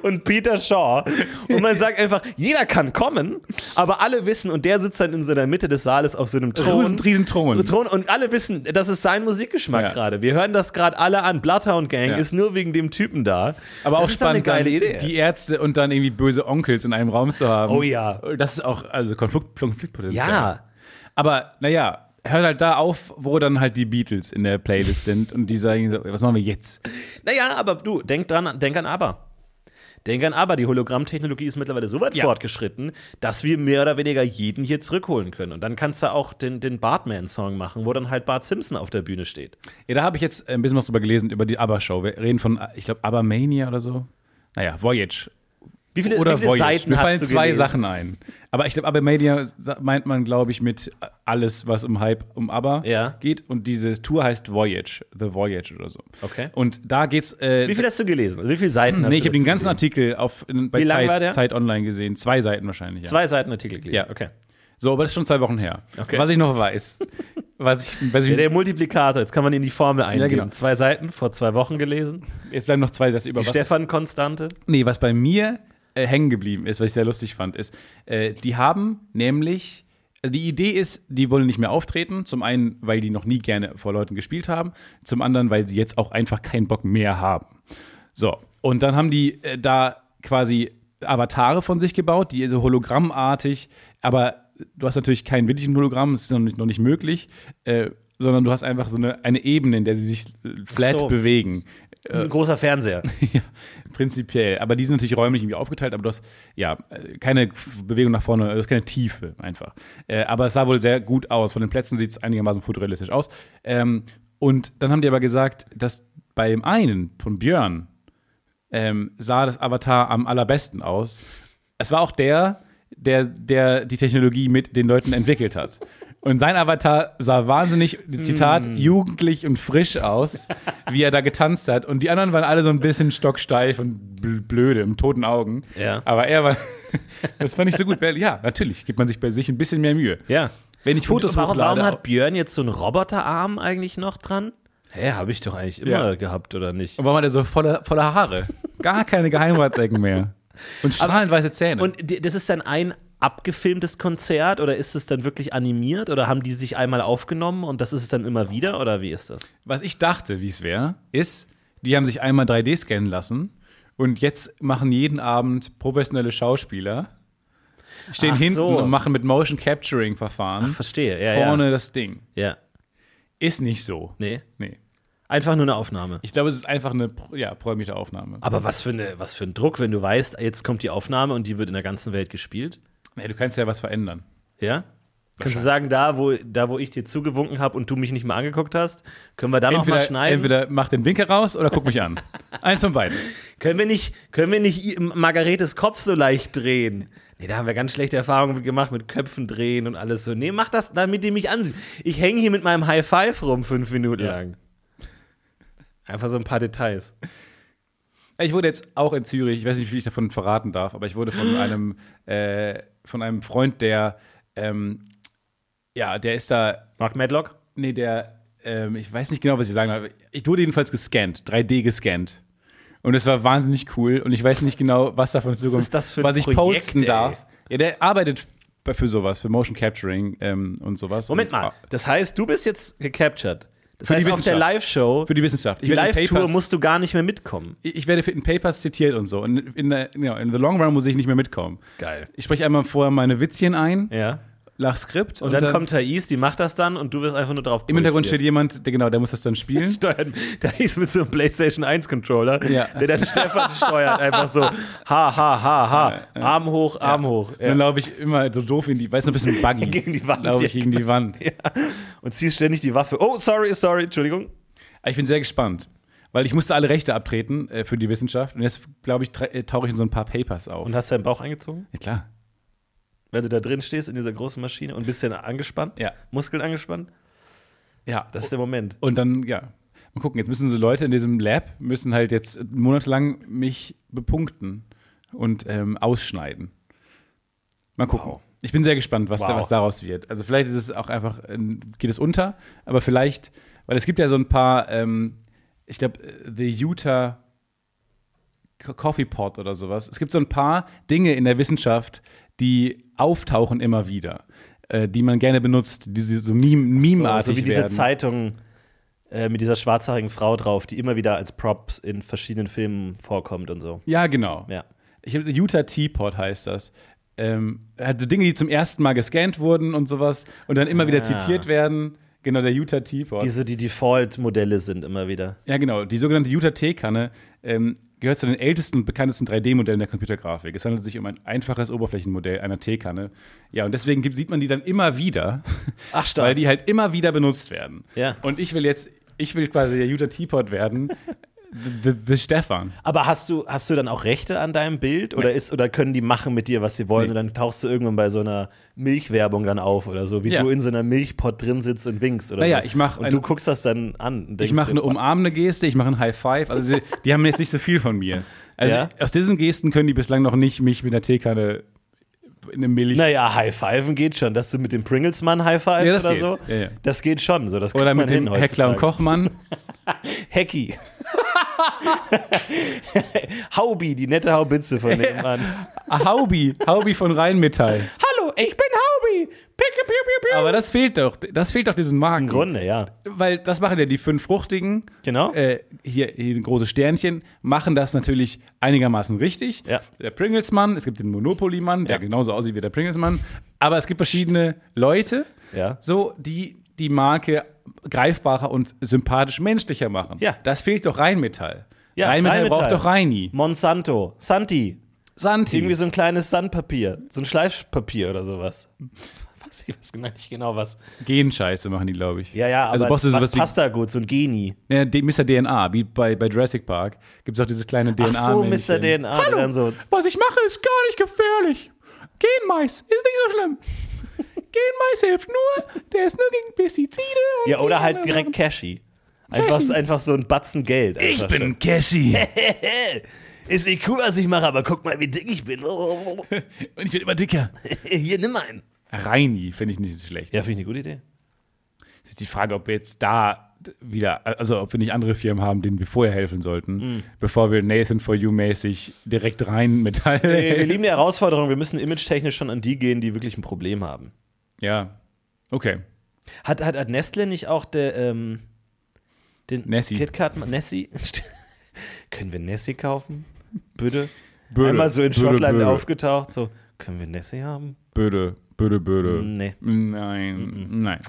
[SPEAKER 1] und Peter Shaw. Und man sagt einfach, jeder kann kommen, aber alle wissen, und der sitzt dann in so der Mitte des Saales auf so einem Thron.
[SPEAKER 2] Riesen, Riesenthron.
[SPEAKER 1] Thron und alle wissen, das ist sein Musikgeschmack
[SPEAKER 2] Ja.
[SPEAKER 1] gerade. Wir hören das gerade alle an. Bloodhound Gang
[SPEAKER 2] Ja.
[SPEAKER 1] ist nur wegen dem Typen da.
[SPEAKER 2] Aber
[SPEAKER 1] das
[SPEAKER 2] auch
[SPEAKER 1] ist doch eine
[SPEAKER 2] spannend,
[SPEAKER 1] geile Idee.
[SPEAKER 2] die Ärzte und dann irgendwie böse Onkels in einem Raum zu haben.
[SPEAKER 1] Oh ja.
[SPEAKER 2] Das ist auch, also Konflikt, Konfliktpotenzial.
[SPEAKER 1] ja.
[SPEAKER 2] Aber naja, hört halt da auf, wo dann halt die Beatles in der Playlist sind und die sagen, was machen wir jetzt?
[SPEAKER 1] Naja, aber du, denk dran, denk an aber. Denk an aber, die Hologrammtechnologie ist mittlerweile so weit
[SPEAKER 2] Ja.
[SPEAKER 1] fortgeschritten, dass wir mehr oder weniger jeden hier zurückholen können. Und dann kannst du auch den, den Bartman-Song machen, wo dann halt Bart Simpson auf der Bühne steht.
[SPEAKER 2] Ja, da habe ich jetzt ein bisschen was drüber gelesen, über die ABBA-Show. Wir reden von, ich glaube, ABBA Mania oder so. Naja, Voyage.
[SPEAKER 1] Wie viele,
[SPEAKER 2] Oder
[SPEAKER 1] wie viele. Seiten
[SPEAKER 2] Mir
[SPEAKER 1] hast
[SPEAKER 2] fallen
[SPEAKER 1] du
[SPEAKER 2] zwei
[SPEAKER 1] gelesen?
[SPEAKER 2] Sachen ein. Aber ich glaube, aber Mania sa- meint man, glaube ich, mit alles, was um Hype um ABBA
[SPEAKER 1] Ja.
[SPEAKER 2] geht. Und diese Tour heißt Voyage, The Voyage oder so.
[SPEAKER 1] Okay.
[SPEAKER 2] Und da geht's. Äh,
[SPEAKER 1] Wie viel hast du gelesen? Wie viele Seiten hast
[SPEAKER 2] nee,
[SPEAKER 1] du
[SPEAKER 2] ich habe den ganzen
[SPEAKER 1] gelesen?
[SPEAKER 2] Artikel auf, bei
[SPEAKER 1] Wie lang
[SPEAKER 2] Zeit,
[SPEAKER 1] war der?
[SPEAKER 2] Zeit Online gesehen. Zwei Seiten wahrscheinlich. Ja.
[SPEAKER 1] Zwei Seiten Artikel gelesen.
[SPEAKER 2] Ja.
[SPEAKER 1] okay.
[SPEAKER 2] So, aber das ist schon zwei Wochen her.
[SPEAKER 1] Okay.
[SPEAKER 2] Was ich noch weiß, was ich, was ich
[SPEAKER 1] Ja, der Multiplikator, jetzt kann man in die Formel eingeben.
[SPEAKER 2] genau.
[SPEAKER 1] Zwei Seiten, vor zwei Wochen gelesen.
[SPEAKER 2] jetzt bleiben noch zwei Sätze über
[SPEAKER 1] Die
[SPEAKER 2] was.
[SPEAKER 1] Stefan-Konstante.
[SPEAKER 2] Nee, was bei mir äh, hängen geblieben ist, was ich sehr lustig fand, ist, äh, die haben nämlich, also die Idee ist, die wollen nicht mehr auftreten. Zum einen, weil die noch nie gerne vor Leuten gespielt haben. Zum anderen, weil sie jetzt auch einfach keinen Bock mehr haben. So, und dann haben die äh, da quasi Avatare von sich gebaut, die so hologrammartig, aber du hast natürlich kein wirklichen Hologramm, das ist noch nicht, noch nicht möglich, äh, sondern du hast einfach so eine, eine Ebene, in der sie sich flat
[SPEAKER 1] so.
[SPEAKER 2] bewegen.
[SPEAKER 1] Ein großer Fernseher.
[SPEAKER 2] Ja, prinzipiell. Aber die sind natürlich räumlich irgendwie aufgeteilt, aber du hast ja keine Bewegung nach vorne, du hast keine Tiefe einfach. Äh, aber es sah wohl sehr gut aus. Von den Plätzen sieht es einigermaßen futuristisch aus. Ähm, und dann haben die aber gesagt, dass bei dem einen, von Björn, ähm, sah das Avatar am allerbesten aus. Es war auch der, der, der die Technologie mit den Leuten entwickelt hat. Und sein Avatar sah wahnsinnig, Zitat, jugendlich und frisch aus, wie er da getanzt hat. Und die anderen waren alle so ein bisschen stocksteif und bl- blöde, im toten Augen.
[SPEAKER 1] Ja.
[SPEAKER 2] Aber er war, das fand ich so gut. Weil, Ja, natürlich gibt man sich bei sich ein bisschen mehr Mühe.
[SPEAKER 1] Ja.
[SPEAKER 2] Wenn ich Fotos
[SPEAKER 1] Und warum,
[SPEAKER 2] hochlade,
[SPEAKER 1] warum hat Björn jetzt so einen Roboterarm eigentlich noch dran? Hä, habe ich doch eigentlich immer
[SPEAKER 2] Ja.
[SPEAKER 1] gehabt, oder nicht?
[SPEAKER 2] und warum hat er so voller, voller Haare? Gar keine Geheimratsecken mehr. Und strahlend weiße Zähne.
[SPEAKER 1] Und das ist dann ein abgefilmtes Konzert oder ist es dann wirklich animiert oder haben die sich einmal aufgenommen und das ist es dann immer wieder oder wie ist das?
[SPEAKER 2] Was ich dachte, wie es wäre, ist, die haben sich einmal 3D scannen lassen und jetzt machen jeden Abend professionelle Schauspieler, stehen
[SPEAKER 1] Ach
[SPEAKER 2] hinten
[SPEAKER 1] so.
[SPEAKER 2] und machen mit Motion Capturing Verfahren
[SPEAKER 1] Verstehe, ja,
[SPEAKER 2] vorne das Ding.
[SPEAKER 1] ja. Ja,
[SPEAKER 2] Ist nicht so.
[SPEAKER 1] nee.
[SPEAKER 2] Nee.
[SPEAKER 1] Einfach nur eine Aufnahme.
[SPEAKER 2] Ich glaube, es ist einfach eine ja, programmierte Aufnahme.
[SPEAKER 1] Aber was für, eine, was für ein Druck, wenn du weißt, jetzt kommt die Aufnahme und die wird in der ganzen Welt gespielt.
[SPEAKER 2] Nee, du kannst ja was verändern.
[SPEAKER 1] Ja? Kannst du sagen, da wo, da, wo ich dir zugewunken habe und du mich nicht mal angeguckt hast, können wir da noch mal
[SPEAKER 2] Entweder,
[SPEAKER 1] schneiden?
[SPEAKER 2] entweder mach den Winkel raus oder guck mich an. Eins von beiden.
[SPEAKER 1] Können wir nicht, können wir nicht Margaretes Kopf so leicht drehen? Nee, da haben wir ganz schlechte Erfahrungen gemacht mit Köpfen drehen und alles so. Nee, mach das, damit die mich ansieht. Ich hänge hier mit meinem High Five rum fünf Minuten
[SPEAKER 2] Ja.
[SPEAKER 1] lang. Einfach so ein paar Details.
[SPEAKER 2] Ich wurde jetzt auch in Zürich, ich weiß nicht, wie viel ich davon verraten darf, aber ich wurde von einem, äh, von einem Freund, der, ähm, ja, der ist da,
[SPEAKER 1] Mark Medlock?
[SPEAKER 2] nee, der, ähm, ich weiß nicht genau, was ich sagen darf. Ich wurde jedenfalls gescannt, 3D gescannt. Und es war wahnsinnig cool und ich weiß nicht genau, was davon zukommt,
[SPEAKER 1] ist das für
[SPEAKER 2] was ich
[SPEAKER 1] Projekt,
[SPEAKER 2] posten
[SPEAKER 1] ey?
[SPEAKER 2] darf. Ja, der arbeitet bei- für sowas, für Motion Capturing ähm, und sowas.
[SPEAKER 1] Moment
[SPEAKER 2] und,
[SPEAKER 1] mal. Das heißt, du bist jetzt gecaptured. Das
[SPEAKER 2] Für
[SPEAKER 1] heißt, auf der. Live-Show,
[SPEAKER 2] Für die Wissenschaft. Ich
[SPEAKER 1] die Live-Tour musst du gar nicht mehr mitkommen.
[SPEAKER 2] Ich werde in Papers zitiert und so. Und in, der, ja, in the long run muss ich nicht mehr mitkommen.
[SPEAKER 1] Geil.
[SPEAKER 2] Ich spreche einmal vorher meine Witzchen ein,
[SPEAKER 1] Ja.
[SPEAKER 2] Nach Skript.
[SPEAKER 1] Und, dann, kommt Thais, die macht das dann und du wirst einfach nur drauf
[SPEAKER 2] Im Hintergrund steht jemand, der genau, der muss das dann spielen.
[SPEAKER 1] steuert. Thais mit so einem PlayStation 1 Controller,
[SPEAKER 2] Ja.
[SPEAKER 1] der dann Stefan steuert. Einfach so, ha, ha, ha, ha. Arm hoch, Arm hoch.
[SPEAKER 2] Und dann laufe ich immer so doof in die, weiß noch, ein bisschen buggy.
[SPEAKER 1] Gegen die Wand,
[SPEAKER 2] Laufe ich
[SPEAKER 1] ja.
[SPEAKER 2] gegen die Wand.
[SPEAKER 1] Und ziehst ständig die Waffe. Oh, sorry, sorry, Entschuldigung.
[SPEAKER 2] Ich bin sehr gespannt. Weil ich musste alle Rechte abtreten äh, für die Wissenschaft. Und jetzt, glaube ich, äh, tauche ich in so ein paar Papers auf.
[SPEAKER 1] Und hast deinen Bauch eingezogen?
[SPEAKER 2] ja, klar.
[SPEAKER 1] Wenn du da drin stehst in dieser großen Maschine und bist dann angespannt?
[SPEAKER 2] Ja.
[SPEAKER 1] Muskeln angespannt?
[SPEAKER 2] Ja,
[SPEAKER 1] Das ist der Moment.
[SPEAKER 2] Und dann, ja, mal gucken, jetzt müssen so Leute in diesem Lab, müssen halt jetzt monatelang mich bepunkten und ähm, ausschneiden. Mal gucken.
[SPEAKER 1] Wow.
[SPEAKER 2] Ich bin sehr gespannt, was, da,
[SPEAKER 1] Wow.
[SPEAKER 2] was daraus wird. Also vielleicht ist es auch einfach, ähm, geht es unter, aber vielleicht, weil es gibt ja so ein paar, ähm, ich glaube, The Utah Co- Coffee Pot oder sowas. Es gibt so ein paar Dinge in der Wissenschaft, die auftauchen immer wieder, äh, die man gerne benutzt, die so Meme- Meme-artig
[SPEAKER 1] so, so wie diese
[SPEAKER 2] werden.
[SPEAKER 1] Zeitung äh, mit dieser schwarzhaarigen Frau drauf, die immer wieder als Props in verschiedenen Filmen vorkommt und so.
[SPEAKER 2] Ja, genau.
[SPEAKER 1] Ja.
[SPEAKER 2] Ich habe Utah Teapot heißt das. Ähm, hat so Dinge, die zum ersten Mal gescannt wurden und sowas und dann immer wieder
[SPEAKER 1] Ah.
[SPEAKER 2] zitiert werden. Genau, der Utah Teapot.
[SPEAKER 1] Die so die Default-Modelle sind immer wieder.
[SPEAKER 2] ja, genau. Die sogenannte Utah Teekanne ähm, gehört zu den ältesten und bekanntesten 3D-Modellen der Computergrafik. Es handelt sich um ein einfaches Oberflächenmodell einer Teekanne. Ja, und deswegen gibt, sieht man die dann immer wieder,
[SPEAKER 1] Ach, stark.
[SPEAKER 2] weil die halt immer wieder benutzt werden.
[SPEAKER 1] Ja.
[SPEAKER 2] Und ich will jetzt, ich will quasi der Utah Teapot werden, the, the Stefan.
[SPEAKER 1] Aber hast du, hast du dann auch Rechte an deinem Bild? Oder, ist, oder können die machen mit dir, was sie wollen?
[SPEAKER 2] Nee.
[SPEAKER 1] Und dann tauchst du irgendwann bei so einer Milchwerbung dann auf oder so, wie
[SPEAKER 2] Ja.
[SPEAKER 1] du in so einer Milchpot drin sitzt und winkst oder
[SPEAKER 2] Naja,
[SPEAKER 1] so.
[SPEAKER 2] ich mach
[SPEAKER 1] Und
[SPEAKER 2] eine-
[SPEAKER 1] du guckst das dann an.
[SPEAKER 2] Ich mache eine umarmende Geste, ich mache ein High Five. Also sie, die haben jetzt nicht so viel von mir. Also
[SPEAKER 1] Ja?
[SPEAKER 2] aus diesen Gesten können die bislang noch nicht mich mit der Teekanne in eine Milch.
[SPEAKER 1] Naja, High-Fiven geht schon, dass du mit dem Pringles-Mann High-Fivest
[SPEAKER 2] Ja,
[SPEAKER 1] oder
[SPEAKER 2] geht.
[SPEAKER 1] so.
[SPEAKER 2] Ja, ja.
[SPEAKER 1] Das geht schon. So, das
[SPEAKER 2] Oder
[SPEAKER 1] man
[SPEAKER 2] mit dem Heckler und. Kochmann.
[SPEAKER 1] Hecki. Haubi, die nette Haubitze von nebenan.
[SPEAKER 2] Ah, Haubi, Haubi von Rheinmetall.
[SPEAKER 1] Hallo, ich bin Haubi. Picke, piu, piu, piu.
[SPEAKER 2] Aber das fehlt doch. Das fehlt doch diesen Marken.
[SPEAKER 1] Im Grunde, ja.
[SPEAKER 2] Weil das machen ja die fünf Fruchtigen.
[SPEAKER 1] Genau.
[SPEAKER 2] Äh, hier, hier ein großes Sternchen. Machen das natürlich einigermaßen richtig.
[SPEAKER 1] Ja.
[SPEAKER 2] Der Pringles-Mann, es gibt den Monopoly-Mann, der
[SPEAKER 1] Ja.
[SPEAKER 2] genauso aussieht wie der Pringles-Mann. Aber es gibt verschiedene Leute,
[SPEAKER 1] Ja.
[SPEAKER 2] so, die die Marke greifbarer und sympathisch menschlicher machen.
[SPEAKER 1] Ja.
[SPEAKER 2] Das fehlt doch Rheinmetall.
[SPEAKER 1] Ja,
[SPEAKER 2] Rheinmetall,
[SPEAKER 1] Rheinmetall.
[SPEAKER 2] braucht doch Reini.
[SPEAKER 1] Monsanto, Santi.
[SPEAKER 2] Santi.
[SPEAKER 1] Irgendwie so ein kleines Sandpapier, so ein Schleifpapier oder sowas. Weiß ich weiß genau nicht genau was.
[SPEAKER 2] Genscheiße machen die, glaube ich.
[SPEAKER 1] Ja, ja, aber
[SPEAKER 2] also brauchst du
[SPEAKER 1] was
[SPEAKER 2] sowas
[SPEAKER 1] passt da gut? So ein Genie.
[SPEAKER 2] Ja, Mr. DNA, wie bei, bei Jurassic Park, gibt es auch dieses kleine DNA.
[SPEAKER 1] Ach so, Mr. DNA.
[SPEAKER 2] Hallo,
[SPEAKER 1] so,
[SPEAKER 2] was ich mache, ist gar nicht gefährlich. Genmais ist nicht so schlimm. Genmais hilft nur, der ist nur gegen Pestizide. und
[SPEAKER 1] ja, oder halt direkt Cashy. Einfach,
[SPEAKER 2] Cashy.
[SPEAKER 1] einfach so ein Batzen Geld.
[SPEAKER 2] Ich bin Cashy.
[SPEAKER 1] Ist nicht cool, was ich mache, aber guck mal, wie dick ich bin.
[SPEAKER 2] und ich werde immer dicker.
[SPEAKER 1] Hier, nimm einen.
[SPEAKER 2] Reini finde ich nicht so schlecht.
[SPEAKER 1] Ja, finde ich eine gute Idee.
[SPEAKER 2] Es ist die Frage, ob wir jetzt da wieder, also ob wir nicht andere Firmen haben, denen wir vorher helfen sollten,
[SPEAKER 1] Hm.
[SPEAKER 2] bevor wir Nathan for You mäßig direkt rein Metall.
[SPEAKER 1] Wir, wir lieben die Herausforderung. Wir müssen image-technisch schon an die gehen, die wirklich ein Problem haben.
[SPEAKER 2] Ja, okay.
[SPEAKER 1] Hat, hat, hat Nestle nicht auch der, ähm, den
[SPEAKER 2] Nessie.
[SPEAKER 1] KitKat, Nessie? Können wir Nessie kaufen? Bitte?
[SPEAKER 2] Böde,
[SPEAKER 1] Einmal so in
[SPEAKER 2] böde,
[SPEAKER 1] Schottland
[SPEAKER 2] böde.
[SPEAKER 1] aufgetaucht, so, können wir Nessie haben?
[SPEAKER 2] Böde, böde, böde.
[SPEAKER 1] Nee,
[SPEAKER 2] Nein, nein.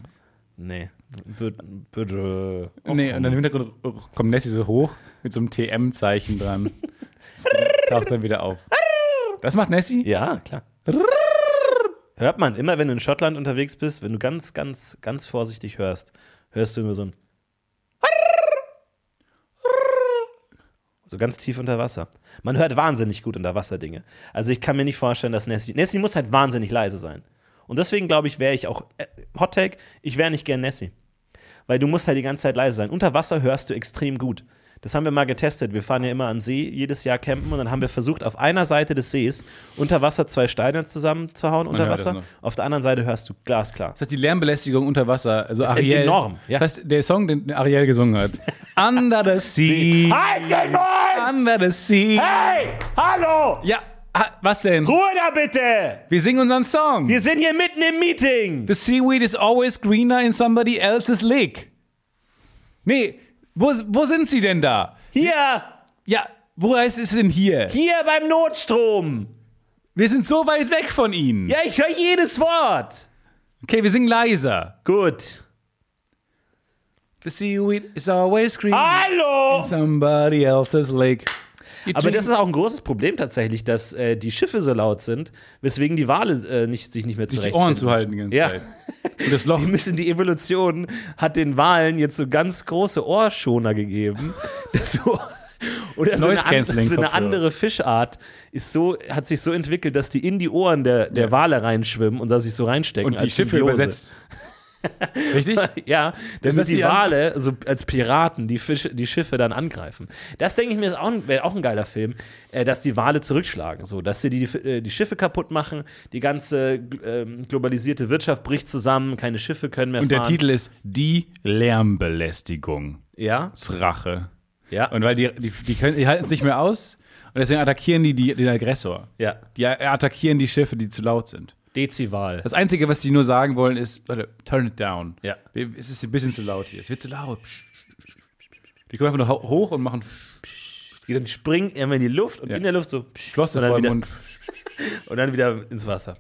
[SPEAKER 1] nee. Bitte. bitte. Oh,
[SPEAKER 2] nee, und dann im Hintergrund kommt Nessie so hoch mit so einem TM-Zeichen dran. Taucht dann wieder auf. Das macht Nessie?
[SPEAKER 1] Ja, klar. Hört man immer, wenn du in Schottland unterwegs bist, wenn du ganz, ganz, ganz vorsichtig hörst, hörst du immer so ein so ganz tief unter Wasser. Man hört wahnsinnig gut unter Wasser Dinge. Also ich kann mir nicht vorstellen, dass Nessie Nessie muss halt wahnsinnig leise sein. Und deswegen glaube ich, wäre ich auch äh, Hot Take, ich wäre nicht gern Nessie. Weil du musst halt die ganze Zeit leise sein. Unter Wasser hörst du extrem gut. Das haben wir mal getestet. Wir fahren ja immer an See, jedes Jahr campen und dann haben wir versucht, auf einer Seite des Sees unter Wasser zwei Steine zusammenzuhauen unter
[SPEAKER 2] hört das
[SPEAKER 1] Wasser.
[SPEAKER 2] noch.
[SPEAKER 1] Auf der anderen Seite hörst du glasklar.
[SPEAKER 2] Das heißt, die Lärmbelästigung unter Wasser, also Ariel.
[SPEAKER 1] enorm, ja.
[SPEAKER 2] Das heißt, der Song, den Ariel gesungen hat. Under the sea.
[SPEAKER 1] Halt den Mund!
[SPEAKER 2] Under the sea.
[SPEAKER 1] Hey! Hallo!
[SPEAKER 2] Ja, was denn?
[SPEAKER 1] Ruhe da bitte!
[SPEAKER 2] Wir singen unseren Song.
[SPEAKER 1] Wir sind hier mitten im Meeting!
[SPEAKER 2] The seaweed is always greener in somebody else's lake. Nee, wo, wo sind sie denn da?
[SPEAKER 1] Hier!
[SPEAKER 2] Ja, wo heißt es denn hier?
[SPEAKER 1] Hier beim Notstrom!
[SPEAKER 2] Wir sind so weit weg von ihnen.
[SPEAKER 1] Ja, ich höre jedes Wort!
[SPEAKER 2] Okay, wir singen leiser.
[SPEAKER 1] Gut.
[SPEAKER 2] The seaweed is always greener
[SPEAKER 1] Hallo!
[SPEAKER 2] in somebody else's lake.
[SPEAKER 1] Aber das ist auch ein großes Problem tatsächlich, dass äh, die Schiffe so laut sind, weswegen die Wale äh, nicht, sich nicht mehr
[SPEAKER 2] sich die
[SPEAKER 1] zurechtfinden.
[SPEAKER 2] Ohren zu halten die ganze
[SPEAKER 1] Ja.
[SPEAKER 2] Zeit. Und das Loch.
[SPEAKER 1] Die müssen die Evolution hat den Walen jetzt so ganz große Ohrschoner gegeben. Das so, oder so eine,
[SPEAKER 2] Noise
[SPEAKER 1] an,
[SPEAKER 2] Cancelling
[SPEAKER 1] so eine andere Fischart ist so, hat sich so entwickelt, dass die in die Ohren der, der Wale reinschwimmen und da sich so reinstecken.
[SPEAKER 2] Und die Schiffe
[SPEAKER 1] Symbiose.
[SPEAKER 2] übersetzt. Richtig?
[SPEAKER 1] Ja, damit
[SPEAKER 2] das
[SPEAKER 1] die Wale so als Piraten die, Fische, die Schiffe dann angreifen. Das denke ich mir ist auch, ein- wäre auch ein geiler Film, äh, dass die Wale zurückschlagen, so, dass sie die, die, äh, die Schiffe kaputt machen, die ganze ähm, globalisierte Wirtschaft bricht zusammen, keine Schiffe können mehr
[SPEAKER 2] Und der
[SPEAKER 1] fahren.
[SPEAKER 2] Titel ist Die Lärmbelästigung.
[SPEAKER 1] ja,
[SPEAKER 2] Das ist Rache.
[SPEAKER 1] ja,
[SPEAKER 2] Und weil die, die, die, können- die halten es nicht mehr aus und deswegen attackieren die, die den Aggressor.
[SPEAKER 1] ja,
[SPEAKER 2] Die attackieren die Schiffe, die zu laut sind.
[SPEAKER 1] Dezival.
[SPEAKER 2] Das Einzige, was die nur sagen wollen, ist, Leute, turn it down.
[SPEAKER 1] Ja.
[SPEAKER 2] Es ist ein bisschen zu laut hier. Es wird zu laut. Die kommen einfach nur ho- hoch und machen
[SPEAKER 1] Die dann springen immer in die Luft und
[SPEAKER 2] Ja.
[SPEAKER 1] in der Luft so
[SPEAKER 2] Flosse
[SPEAKER 1] und dann, wieder,
[SPEAKER 2] Mund.
[SPEAKER 1] und dann wieder ins Wasser.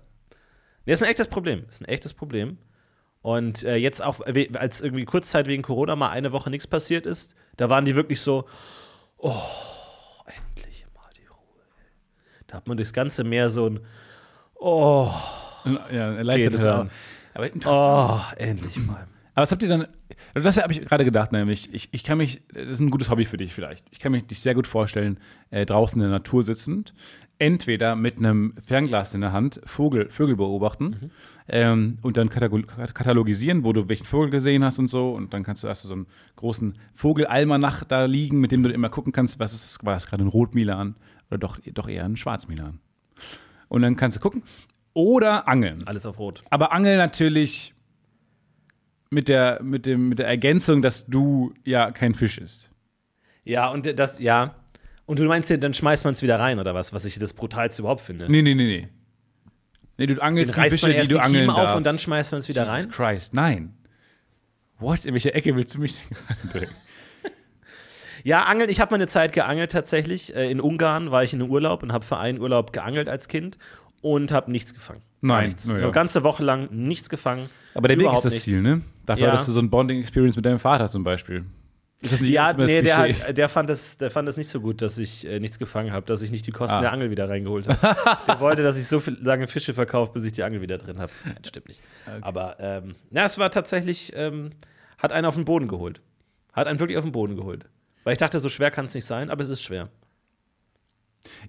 [SPEAKER 1] Nee, ist ein echtes Problem. Ist ein echtes Problem. Und äh, jetzt auch, we- als irgendwie kurzzeit wegen Corona mal eine Woche nichts passiert ist, da waren die wirklich so, oh, endlich mal die Ruhe. Da hat man durchs ganze Meer so ein, oh,
[SPEAKER 2] Ja, erleichtert
[SPEAKER 1] Geht
[SPEAKER 2] es auch.
[SPEAKER 1] hören.
[SPEAKER 2] Aber interessant.
[SPEAKER 1] oh, endlich mal.
[SPEAKER 2] Aber was habt ihr dann, also das habe ich gerade gedacht, nämlich, ich, ich kann mich, das ist ein gutes Hobby für dich vielleicht. Ich kann mich dich sehr gut vorstellen, äh, draußen in der Natur sitzend, entweder mit einem Fernglas in der Hand Vogel, Vögel beobachten ähm, und dann katalo- katalogisieren, wo du welchen Vogel gesehen hast und so. Und dann kannst du hast du so einen großen Vogelalmanach da liegen, mit dem du immer gucken kannst, was ist das, war das gerade ein Rotmilan oder doch, doch eher ein Schwarzmilan. Und dann kannst du gucken. Oder angeln.
[SPEAKER 1] Alles auf Rot.
[SPEAKER 2] Aber Angeln natürlich mit der, mit, dem, mit der Ergänzung, dass du ja kein Fisch isst.
[SPEAKER 1] Ja, und das, ja. Und du meinst, ja, dann schmeißt man es wieder rein, oder was? Was ich das brutalste überhaupt finde.
[SPEAKER 2] Nee, nee, nee, nee. Nee, du
[SPEAKER 1] Den
[SPEAKER 2] angelst die
[SPEAKER 1] reißt
[SPEAKER 2] Fische,
[SPEAKER 1] man
[SPEAKER 2] die du
[SPEAKER 1] die
[SPEAKER 2] angeln
[SPEAKER 1] Kiemen auf
[SPEAKER 2] darfst.
[SPEAKER 1] und dann schmeißt man es wieder
[SPEAKER 2] Jesus
[SPEAKER 1] rein?
[SPEAKER 2] Christ, nein. What? In welche Ecke willst du mich denn gerade bringen?
[SPEAKER 1] Ja, Angeln, ich habe mal eine Zeit geangelt tatsächlich. Äh, In Ungarn war ich in einem Urlaub und habe für einen Urlaub geangelt als Kind und habe nichts gefangen.
[SPEAKER 2] Nein,
[SPEAKER 1] nichts.
[SPEAKER 2] na ja.
[SPEAKER 1] Eine ganze Woche lang nichts gefangen.
[SPEAKER 2] Aber der Weg ist das
[SPEAKER 1] nichts.
[SPEAKER 2] Ziel, ne? Dafür
[SPEAKER 1] Ja.
[SPEAKER 2] hattest du so ein Bonding-Experience mit deinem Vater zum Beispiel. Ist das nicht
[SPEAKER 1] Ja, nee, der,
[SPEAKER 2] Klischee?
[SPEAKER 1] hat, der, fand das, der fand das nicht so gut, dass ich äh, nichts gefangen habe, dass ich nicht die Kosten
[SPEAKER 2] Ah.
[SPEAKER 1] der Angel wieder reingeholt habe. der wollte, dass ich so viel, lange Fische verkaufe, bis ich die Angel wieder drin habe. Nein, stimmt nicht. Aber ähm, ja, es war tatsächlich, ähm, hat einen auf den Boden geholt. Hat einen wirklich auf den Boden geholt. Weil ich dachte, so schwer kann es nicht sein, aber es ist schwer.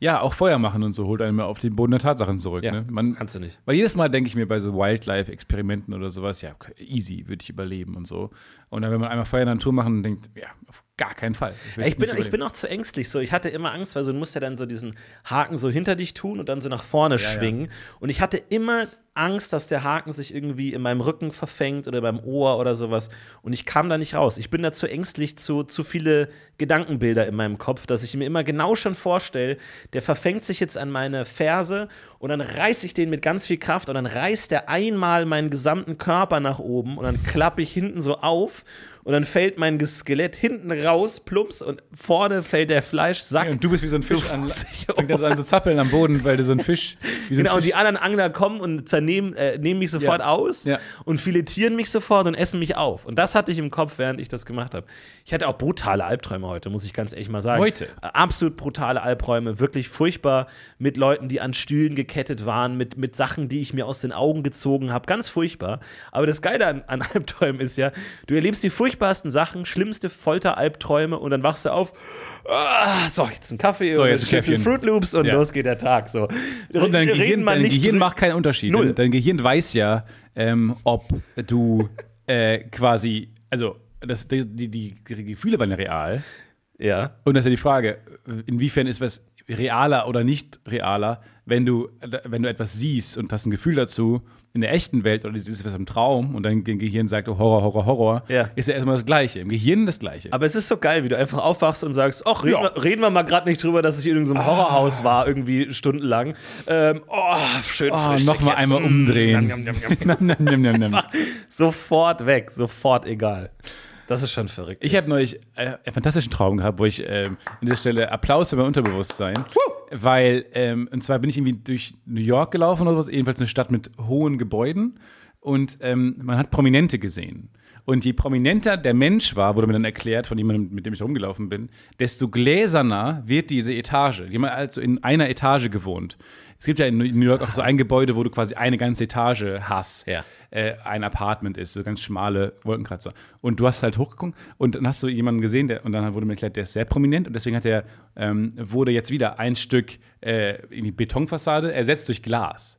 [SPEAKER 2] Ja, auch Feuer machen und so holt einen mal auf den Boden der Tatsachen zurück.
[SPEAKER 1] Ja,
[SPEAKER 2] ne? Man,
[SPEAKER 1] kannst du nicht.
[SPEAKER 2] Weil jedes Mal denke ich mir bei so Wildlife-Experimenten oder sowas, ja, easy, würde ich überleben und so. Und dann, wenn man einmal Feuer in der Natur machen, denkt, ja, auf gar keinen Fall. will's
[SPEAKER 1] Ich bin, ich bin auch zu ängstlich. So, ich hatte immer Angst, weil so, du musst ja dann so diesen Haken so hinter dich tun und dann so nach vorne
[SPEAKER 2] ja.
[SPEAKER 1] schwingen. Und ich hatte immer Angst, dass der Haken sich irgendwie in meinem Rücken verfängt oder beim Ohr oder sowas. Und ich kam da nicht raus. Ich bin da zu ängstlich, zu, zu viele Gedankenbilder in meinem Kopf, dass ich mir immer genau schon vorstelle, der verfängt sich jetzt an meine Ferse und dann reiße ich den mit ganz viel Kraft und dann reißt der einmal meinen gesamten Körper nach oben und dann klappe ich hinten so auf und dann fällt mein Skelett hinten raus, plumps, und vorne fällt der Fleischsack.
[SPEAKER 2] Ja, und du bist wie so ein Fisch
[SPEAKER 1] so
[SPEAKER 2] an, fängt das an zu zappeln am Boden, weil du so ein Fisch, wie so ein
[SPEAKER 1] Genau, und
[SPEAKER 2] Fisch
[SPEAKER 1] die anderen Angler kommen und zernehmen, äh, nehmen mich sofort
[SPEAKER 2] Ja.
[SPEAKER 1] aus
[SPEAKER 2] Ja.
[SPEAKER 1] und filetieren mich sofort und essen mich auf. Und das hatte ich im Kopf, während ich das gemacht habe. Ich hatte auch brutale Albträume heute, muss ich ganz ehrlich mal sagen.
[SPEAKER 2] Heute?
[SPEAKER 1] Äh, Absolut brutale Albträume, wirklich furchtbar mit Leuten, die an Stühlen gekettet waren, mit, mit Sachen, die ich mir aus den Augen gezogen habe. Ganz furchtbar. Aber das Geile an, an Albträumen ist ja, du erlebst die furchtbarsten Sachen, schlimmste Folter-Albträume und dann wachst du auf, ah, so, jetzt ein Kaffee
[SPEAKER 2] So,
[SPEAKER 1] und
[SPEAKER 2] jetzt
[SPEAKER 1] ein
[SPEAKER 2] Käffchen.
[SPEAKER 1] Fruit Loops und
[SPEAKER 2] Ja.
[SPEAKER 1] los geht der Tag. So.
[SPEAKER 2] Und dein Gehirn, dein
[SPEAKER 1] nicht
[SPEAKER 2] Gehirn macht keinen Unterschied.
[SPEAKER 1] Null.
[SPEAKER 2] Dein, dein Gehirn weiß ja, ähm, ob du äh, quasi, also das, die, die, die Gefühle waren ja real.
[SPEAKER 1] Ja.
[SPEAKER 2] Und das ist ja die Frage, inwiefern ist was realer oder nicht realer, wenn du, wenn du etwas siehst und hast ein Gefühl dazu in der echten Welt oder du siehst was im Traum und dein Gehirn sagt, oh, Horror, Horror, Horror,
[SPEAKER 1] Ja.
[SPEAKER 2] ist ja erstmal das Gleiche. Im Gehirn das Gleiche.
[SPEAKER 1] Aber es ist so geil, wie du einfach aufwachst und sagst, ach, reden,
[SPEAKER 2] Ja.
[SPEAKER 1] wir, reden wir mal gerade nicht drüber, dass ich in irgendeinem Horrorhaus war, irgendwie stundenlang. Ähm, oh, schön
[SPEAKER 2] oh,
[SPEAKER 1] Frühstück
[SPEAKER 2] nochmal
[SPEAKER 1] jetzt.
[SPEAKER 2] einmal umdrehen.
[SPEAKER 1] Nam, nam, nam. Sofort weg, sofort egal. Das ist schon verrückt.
[SPEAKER 2] Ich habe neulich äh, einen fantastischen Traum gehabt, wo ich ähm, an dieser Stelle Applaus für mein Unterbewusstsein, weil, ähm, und zwar bin ich irgendwie durch New York gelaufen oder was, jedenfalls eine Stadt mit hohen Gebäuden und ähm, man hat Prominente gesehen. Und je prominenter der Mensch war, wurde mir dann erklärt von jemandem, mit dem ich rumgelaufen bin, desto gläserner wird diese Etage. Die haben also in einer Etage gewohnt. Es gibt ja in New York auch so ein Gebäude, wo du quasi eine ganze Etage hast
[SPEAKER 1] Ja.
[SPEAKER 2] äh, ein Apartment ist, so ganz schmale Wolkenkratzer. Und du hast halt hochgeguckt und dann hast du jemanden gesehen, der, und dann wurde mir erklärt, der ist sehr prominent und deswegen hat der, ähm, wurde jetzt wieder ein Stück äh, in die Betonfassade ersetzt durch Glas.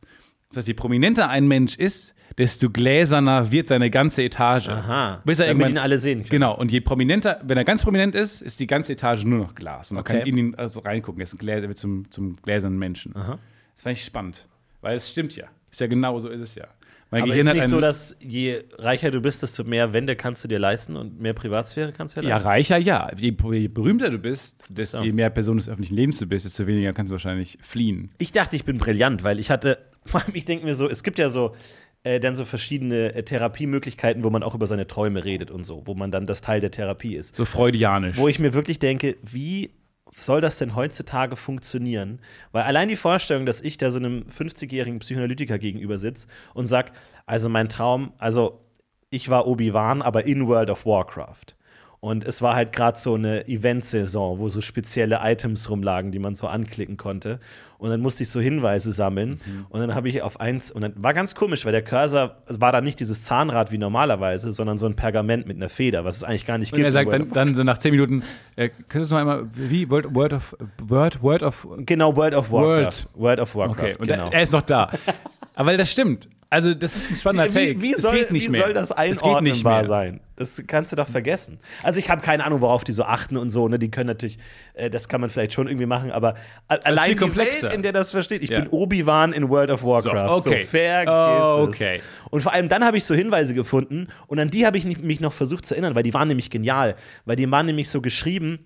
[SPEAKER 2] Das heißt, je prominenter ein Mensch ist, desto gläserner wird seine ganze Etage.
[SPEAKER 1] Aha.
[SPEAKER 2] Bis er
[SPEAKER 1] Damit ihn alle sehen können.
[SPEAKER 2] Genau, und je prominenter, wenn er ganz prominent ist, ist die ganze Etage nur noch Glas. Und man
[SPEAKER 1] Okay.
[SPEAKER 2] kann in ihn also reingucken. Er ist ein Gläser, wird zum, zum gläsernen Menschen.
[SPEAKER 1] Aha.
[SPEAKER 2] Das fand ich spannend, weil es stimmt ja. Ist ja genau so ist es ja. Mein
[SPEAKER 1] Aber
[SPEAKER 2] Gehirn
[SPEAKER 1] ist nicht so, dass je reicher du bist, desto mehr Wände kannst du dir leisten und mehr Privatsphäre kannst du dir
[SPEAKER 2] Ja,
[SPEAKER 1] leisten?
[SPEAKER 2] reicher, ja. Je, je berühmter du bist, desto
[SPEAKER 1] So.
[SPEAKER 2] je mehr Person des öffentlichen Lebens du bist, desto weniger kannst du wahrscheinlich fliehen.
[SPEAKER 1] Ich dachte, ich bin brillant, weil ich hatte, vor allem, ich denke mir so, es gibt ja so äh, dann so verschiedene äh, Therapiemöglichkeiten, wo man auch über seine Träume redet und so, wo man dann das Teil der Therapie ist.
[SPEAKER 2] So freudianisch.
[SPEAKER 1] Wo ich mir wirklich denke, wie soll das denn heutzutage funktionieren? Weil allein die Vorstellung, dass ich da so einem 50-jährigen Psychoanalytiker gegenüber sitze und sag, also mein Traum, also ich war Obi-Wan, aber in World of Warcraft. Und es war halt gerade so eine Event-Saison, wo so spezielle Items rumlagen, die man so anklicken konnte. Und dann musste ich so Hinweise sammeln.
[SPEAKER 2] Mhm.
[SPEAKER 1] Und dann habe ich auf eins, und dann war ganz komisch, weil der Cursor war da nicht dieses Zahnrad wie normalerweise, sondern so ein Pergament mit einer Feder, was es eigentlich gar nicht
[SPEAKER 2] Und
[SPEAKER 1] gibt.
[SPEAKER 2] er sagt dann, dann so nach zehn Minuten, äh, könntest du noch einmal, wie, Word, Word of, Word, Word of,
[SPEAKER 1] genau, World of Warcraft. World of Warcraft.
[SPEAKER 2] okay, und
[SPEAKER 1] genau.
[SPEAKER 2] er, er ist noch da. Aber weil das stimmt. Also, das ist ein spannender Take.
[SPEAKER 1] Wie, wie,
[SPEAKER 2] Es
[SPEAKER 1] soll,
[SPEAKER 2] geht nicht
[SPEAKER 1] wie
[SPEAKER 2] mehr.
[SPEAKER 1] soll das
[SPEAKER 2] Es
[SPEAKER 1] einordnenbar sein? Das kannst du doch vergessen. Also ich habe keine Ahnung, worauf die so achten und so. Ne? Die können natürlich, äh, das kann man vielleicht schon irgendwie machen, aber allein die
[SPEAKER 2] komplexer.
[SPEAKER 1] Welt, in der das versteht. Ich
[SPEAKER 2] Ja.
[SPEAKER 1] bin Obi-Wan in World of Warcraft.
[SPEAKER 2] So, okay.
[SPEAKER 1] vergiss
[SPEAKER 2] Oh,
[SPEAKER 1] es.
[SPEAKER 2] okay.
[SPEAKER 1] Und vor allem dann habe ich so Hinweise gefunden und an die habe ich mich noch versucht zu erinnern, weil die waren nämlich genial. Weil die waren nämlich so geschrieben,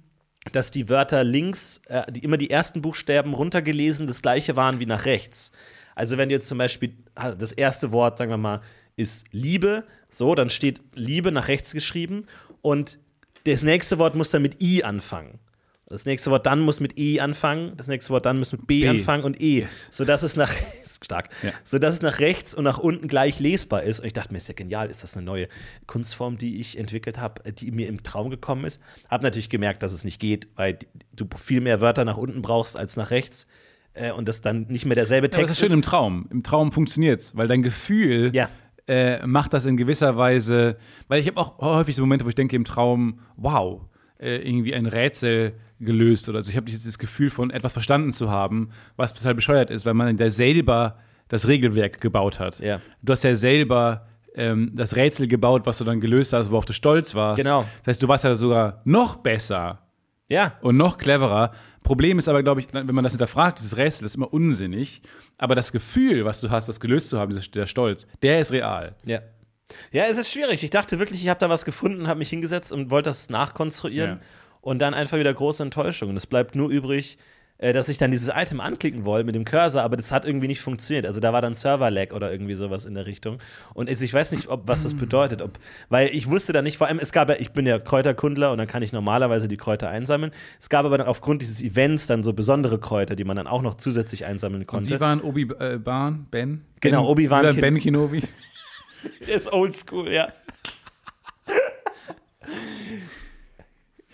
[SPEAKER 1] dass die Wörter links, äh, die, immer die ersten Buchstaben runtergelesen, das gleiche waren wie nach rechts. Also wenn jetzt zum Beispiel das erste Wort, sagen wir mal, ist Liebe, so, dann steht Liebe nach rechts geschrieben und das nächste Wort muss dann mit I anfangen. Das nächste Wort dann muss mit E anfangen, das nächste Wort dann muss mit B,
[SPEAKER 2] B.
[SPEAKER 1] anfangen und E, sodass es nach stark,
[SPEAKER 2] Ja.
[SPEAKER 1] sodass es nach rechts und nach unten gleich lesbar ist. Und ich dachte mir, ist ja genial, ist das eine neue Kunstform, die ich entwickelt habe, die mir im Traum gekommen ist. Hab natürlich gemerkt, dass es nicht geht, weil du viel mehr Wörter nach unten brauchst als nach rechts äh, und das dann nicht mehr derselbe
[SPEAKER 2] Aber das
[SPEAKER 1] Text
[SPEAKER 2] ist schön im Traum. Im Traum funktioniert's, weil dein Gefühl
[SPEAKER 1] Ja.
[SPEAKER 2] äh, macht das in gewisser Weise. Weil ich habe auch häufig so Momente, wo ich denke im Traum, wow, äh, irgendwie ein Rätsel gelöst oder so. Ich habe dieses Gefühl von etwas verstanden zu haben, was total bescheuert ist, weil man ja selber das Regelwerk gebaut hat.
[SPEAKER 1] Ja.
[SPEAKER 2] Du hast ja selber ähm, das Rätsel gebaut, was du dann gelöst hast, worauf du stolz warst.
[SPEAKER 1] Genau.
[SPEAKER 2] Das heißt, du warst ja sogar noch besser
[SPEAKER 1] Ja,
[SPEAKER 2] und noch cleverer. Problem ist aber, glaube ich, wenn man das hinterfragt, dieses Rätsel ist immer unsinnig. Aber das Gefühl, was du hast, das gelöst zu haben, dieser- der Stolz, der ist real.
[SPEAKER 1] Ja. Ja, es ist schwierig. Ich dachte wirklich, ich habe da was gefunden, habe mich hingesetzt und wollte das nachkonstruieren.
[SPEAKER 2] Ja.
[SPEAKER 1] Und dann einfach wieder große Enttäuschung. Und es bleibt nur übrig, dass ich dann dieses Item anklicken wollte mit dem Cursor, aber das hat irgendwie nicht funktioniert. Also da war dann Server-Lag oder irgendwie sowas in der Richtung. Und ich weiß nicht, ob, was das bedeutet. Ob, weil ich wusste da nicht, vor allem, es gab ja, ich bin ja Kräuterkundler und dann kann ich normalerweise die Kräuter einsammeln. Es gab aber dann aufgrund dieses Events dann so besondere Kräuter, die man dann auch noch zusätzlich einsammeln
[SPEAKER 2] Und
[SPEAKER 1] konnte.
[SPEAKER 2] sie waren Obi-Wan, Ben?
[SPEAKER 1] Genau, Obi-Wan
[SPEAKER 2] sie waren Ben Kenobi.
[SPEAKER 1] ist oldschool, ja.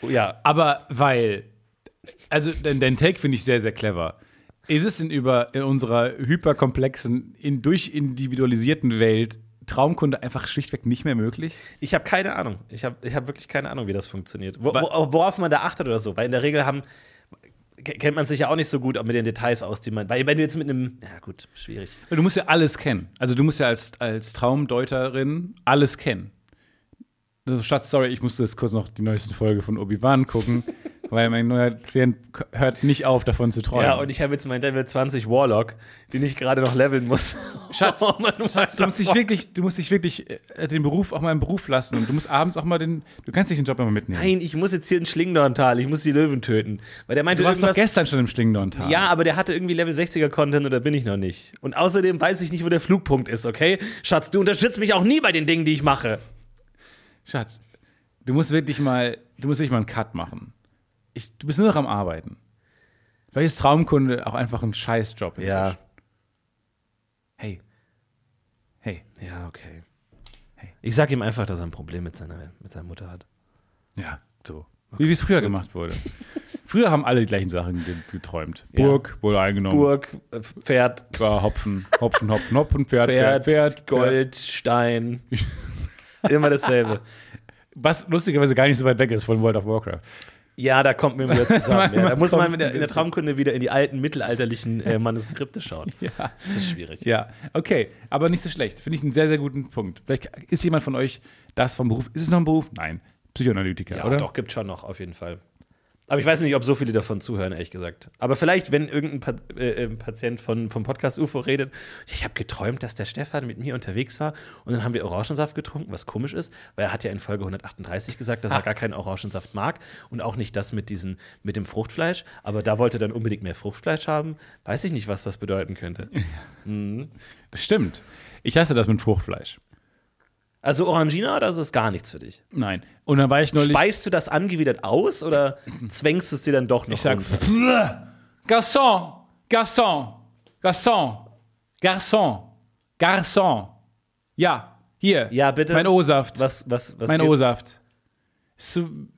[SPEAKER 1] ja,
[SPEAKER 2] Aber weil, also dein, dein Take finde ich sehr, sehr clever. Ist es denn über in unserer hyperkomplexen, in, durchindividualisierten Welt Traumkunde einfach schlichtweg nicht mehr möglich?
[SPEAKER 1] Ich habe keine Ahnung. Ich habe ich hab wirklich keine Ahnung, wie das funktioniert. Wo, wo, worauf man da achtet oder so. Weil in der Regel haben, ke- kennt man sich ja auch nicht so gut mit den Details aus, die man. Weil wenn du jetzt mit einem. Ja, gut, schwierig.
[SPEAKER 2] Du musst ja alles kennen. Also du musst ja als, als Traumdeuterin alles kennen. Also, Schatz, sorry, ich musste jetzt kurz noch die neueste Folge von Obi-Wan gucken, weil mein neuer Klient hört nicht auf, davon zu träumen.
[SPEAKER 1] Ja, und ich habe jetzt meinen Level 20 Warlock, den ich gerade noch leveln muss.
[SPEAKER 2] Schatz,
[SPEAKER 1] Oh
[SPEAKER 2] Schatz, du musst dich wirklich, du musst dich wirklich äh, den Beruf auch mal im Beruf lassen und du musst abends auch mal den, du kannst nicht den Job immer mitnehmen.
[SPEAKER 1] Nein, ich muss jetzt hier in Schlingdorntal, ich muss die Löwen töten. Weil der meinte
[SPEAKER 2] du warst doch gestern schon im Schlingdorn-Tal.
[SPEAKER 1] Ja, aber der hatte irgendwie Level 60er Content oder bin ich noch nicht. Und außerdem weiß ich nicht, wo der Flugpunkt ist, okay? Schatz, du unterstützt mich auch nie bei den Dingen, die ich mache.
[SPEAKER 2] Schatz, du musst wirklich mal, du musst wirklich mal einen Cut machen. Ich, du bist nur noch am Arbeiten. Vielleicht ist Traumkunde auch einfach ein Scheißjob inzwischen.
[SPEAKER 1] Ja.
[SPEAKER 2] Hey. Hey.
[SPEAKER 1] Ja, okay. Ich sag ihm einfach, dass er ein Problem mit seiner, mit seiner Mutter hat.
[SPEAKER 2] Ja, so. Wie es früher gemacht wurde. Früher haben alle die gleichen Sachen ge geträumt.
[SPEAKER 1] Ja.
[SPEAKER 2] Burg wurde eingenommen.
[SPEAKER 1] Burg, äh, Pferd,
[SPEAKER 2] War Hopfen, Hopfen, Hopfen, Hopfen, Pferd,
[SPEAKER 1] Pferd,
[SPEAKER 2] Pferd, Pferd,
[SPEAKER 1] Gold, Stein. Immer dasselbe.
[SPEAKER 2] Was lustigerweise gar nicht so weit weg ist von World of Warcraft.
[SPEAKER 1] Ja, da kommt man wieder zusammen. ja. Da muss man mit der, in der Traumkunde wieder in die alten mittelalterlichen äh, Manuskripte schauen.
[SPEAKER 2] Ja.
[SPEAKER 1] Das ist schwierig.
[SPEAKER 2] Ja, okay, aber nicht so schlecht. Finde ich einen sehr, sehr guten Punkt. Vielleicht ist jemand von euch das vom Beruf. Ist es noch ein Beruf? Nein. Psychoanalytiker,
[SPEAKER 1] Ja,
[SPEAKER 2] oder?
[SPEAKER 1] doch, gibt schon noch, auf jeden Fall. Aber ich weiß nicht, ob so viele davon zuhören, ehrlich gesagt. Aber vielleicht, wenn irgendein pa äh, äh, Patient von, vom Podcast UFO redet, ich habe geträumt, dass der Stefan mit mir unterwegs war und dann haben wir Orangensaft getrunken, was komisch ist, weil er hat ja in Folge 138 gesagt, dass
[SPEAKER 2] Ah.
[SPEAKER 1] er gar keinen Orangensaft mag und auch nicht das mit, diesen, mit dem Fruchtfleisch. Aber da wollte er dann unbedingt mehr Fruchtfleisch haben. Weiß ich nicht, was das bedeuten könnte.
[SPEAKER 2] Das stimmt. Ich hasse das mit Fruchtfleisch.
[SPEAKER 1] Also Orangina, das ist gar nichts für dich.
[SPEAKER 2] Nein. Und dann war ich neulich.
[SPEAKER 1] Speist du das angewidert aus oder zwängst du es dir dann doch noch
[SPEAKER 2] ich sag,
[SPEAKER 1] runter?
[SPEAKER 2] "Pff, Garçon, Garçon, Garçon, Garçon, Garçon. Ja, hier.
[SPEAKER 1] Ja, bitte.
[SPEAKER 2] Mein O-Saft.
[SPEAKER 1] Was, was, was
[SPEAKER 2] mein? O-Saft.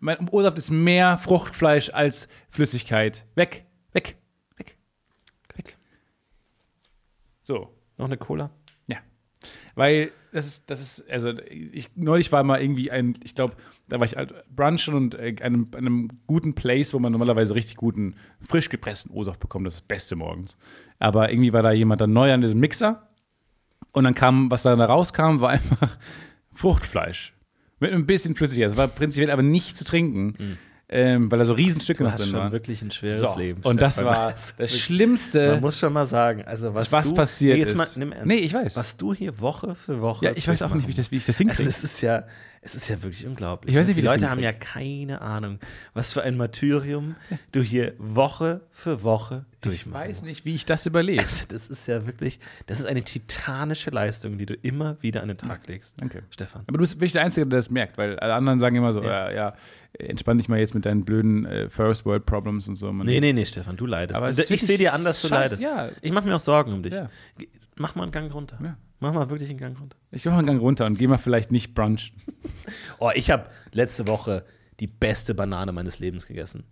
[SPEAKER 2] Mein O-Saft ist mehr Fruchtfleisch als Flüssigkeit. Weg, weg, weg, weg. So.
[SPEAKER 1] Noch eine Cola?
[SPEAKER 2] Ja. Weil das ist, das ist, also ich neulich war mal irgendwie ein, ich glaube, da war ich halt brunchen und äh, einem, einem guten Place, wo man normalerweise richtig guten, frisch gepressten O-Saft bekommt. Das ist das Beste morgens. Aber irgendwie war da jemand dann neu an diesem Mixer und dann kam, was da rauskam, war einfach Fruchtfleisch. Mit ein bisschen Flüssigkeit. Das war prinzipiell aber nicht zu trinken. Ähm, weil da so Riesenstücke noch drin
[SPEAKER 1] schon
[SPEAKER 2] waren.
[SPEAKER 1] wirklich ein schweres
[SPEAKER 2] So,
[SPEAKER 1] Leben.
[SPEAKER 2] und das
[SPEAKER 1] Stefan.
[SPEAKER 2] war
[SPEAKER 1] Also
[SPEAKER 2] das Schlimmste.
[SPEAKER 1] Man muss schon mal sagen, also was,
[SPEAKER 2] Was
[SPEAKER 1] du,
[SPEAKER 2] passiert
[SPEAKER 1] nee, jetzt Mal,
[SPEAKER 2] ist.
[SPEAKER 1] nimm ernst.
[SPEAKER 2] Nee, ich weiß.
[SPEAKER 1] Was du hier Woche für Woche.
[SPEAKER 2] ja, ich weiß auch nicht, wie ich das, wie ich das hinkriege.
[SPEAKER 1] Also es ist ja, es ist ja wirklich unglaublich.
[SPEAKER 2] Ich weiß nicht,
[SPEAKER 1] die Leute haben ja keine Ahnung, was für ein Martyrium du hier Woche für Woche
[SPEAKER 2] ich
[SPEAKER 1] durchmachst.
[SPEAKER 2] weiß nicht, wie ich das überlebe.
[SPEAKER 1] Also das ist ja wirklich, das ist eine titanische Leistung, die du immer wieder an den Tag legst.
[SPEAKER 2] Danke.
[SPEAKER 1] Stefan.
[SPEAKER 2] Aber du bist wirklich der Einzige, der das merkt, weil alle anderen sagen immer so, ja, ja, entspann dich mal jetzt mit deinen blöden äh, First World Problems und so. Man,
[SPEAKER 1] Nee, nee, nee, Stefan, du leidest.
[SPEAKER 2] Aber
[SPEAKER 1] ich sehe dir an, dass du leidest.
[SPEAKER 2] ja.
[SPEAKER 1] Ich mache mir auch Sorgen um dich.
[SPEAKER 2] Ja.
[SPEAKER 1] Mach mal einen Gang runter.
[SPEAKER 2] Ja.
[SPEAKER 1] Mach mal wirklich einen Gang runter.
[SPEAKER 2] Ich mach mal einen Gang runter und geh mal vielleicht nicht brunchen.
[SPEAKER 1] Oh, ich habe letzte Woche die beste Banane meines Lebens gegessen.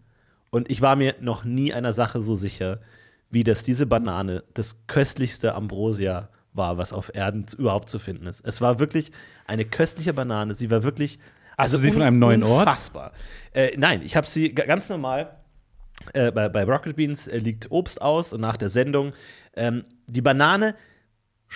[SPEAKER 1] Und ich war mir noch nie einer Sache so sicher, wie dass diese Banane das köstlichste Ambrosia war, was auf Erden überhaupt zu finden ist. Es war wirklich eine köstliche Banane. Sie war wirklich. also
[SPEAKER 2] du sie von einem neuen Ort?
[SPEAKER 1] Unfassbar. Äh, nein, ich habe sie ga- ganz normal. Äh, bei, bei Rocket Beans äh, liegt Obst aus und nach der Sendung ähm, die Banane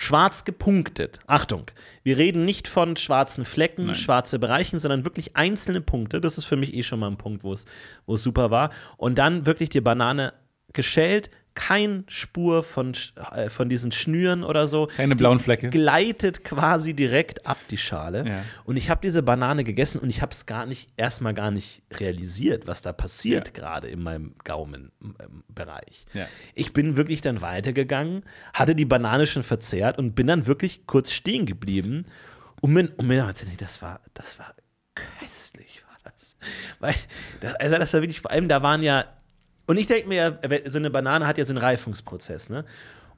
[SPEAKER 1] schwarz gepunktet. Achtung, wir reden nicht von schwarzen Flecken,
[SPEAKER 2] Nein.
[SPEAKER 1] schwarze Bereichen, sondern wirklich einzelne Punkte. Das ist für mich eh schon mal ein Punkt, wo es wo es super war. Und dann wirklich die Banane geschält, kein Spur von, äh, von diesen Schnüren oder so.
[SPEAKER 2] Keine blauen Flecke.
[SPEAKER 1] Gleitet quasi direkt ab die Schale.
[SPEAKER 2] Ja.
[SPEAKER 1] Und ich habe diese Banane gegessen und ich habe es gar nicht, erstmal gar nicht realisiert, was da passiert
[SPEAKER 2] Ja.
[SPEAKER 1] gerade in meinem Gaumenbereich.
[SPEAKER 2] Ja.
[SPEAKER 1] Ich bin wirklich dann weitergegangen, hatte die Banane schon verzehrt und bin dann wirklich kurz stehen geblieben und mir, und mir dachte, nee, das war, das war köstlich, war das. Weil, das, also das war wirklich, vor allem, da waren ja, und ich denke mir, so eine Banane hat ja so einen Reifungsprozess, ne?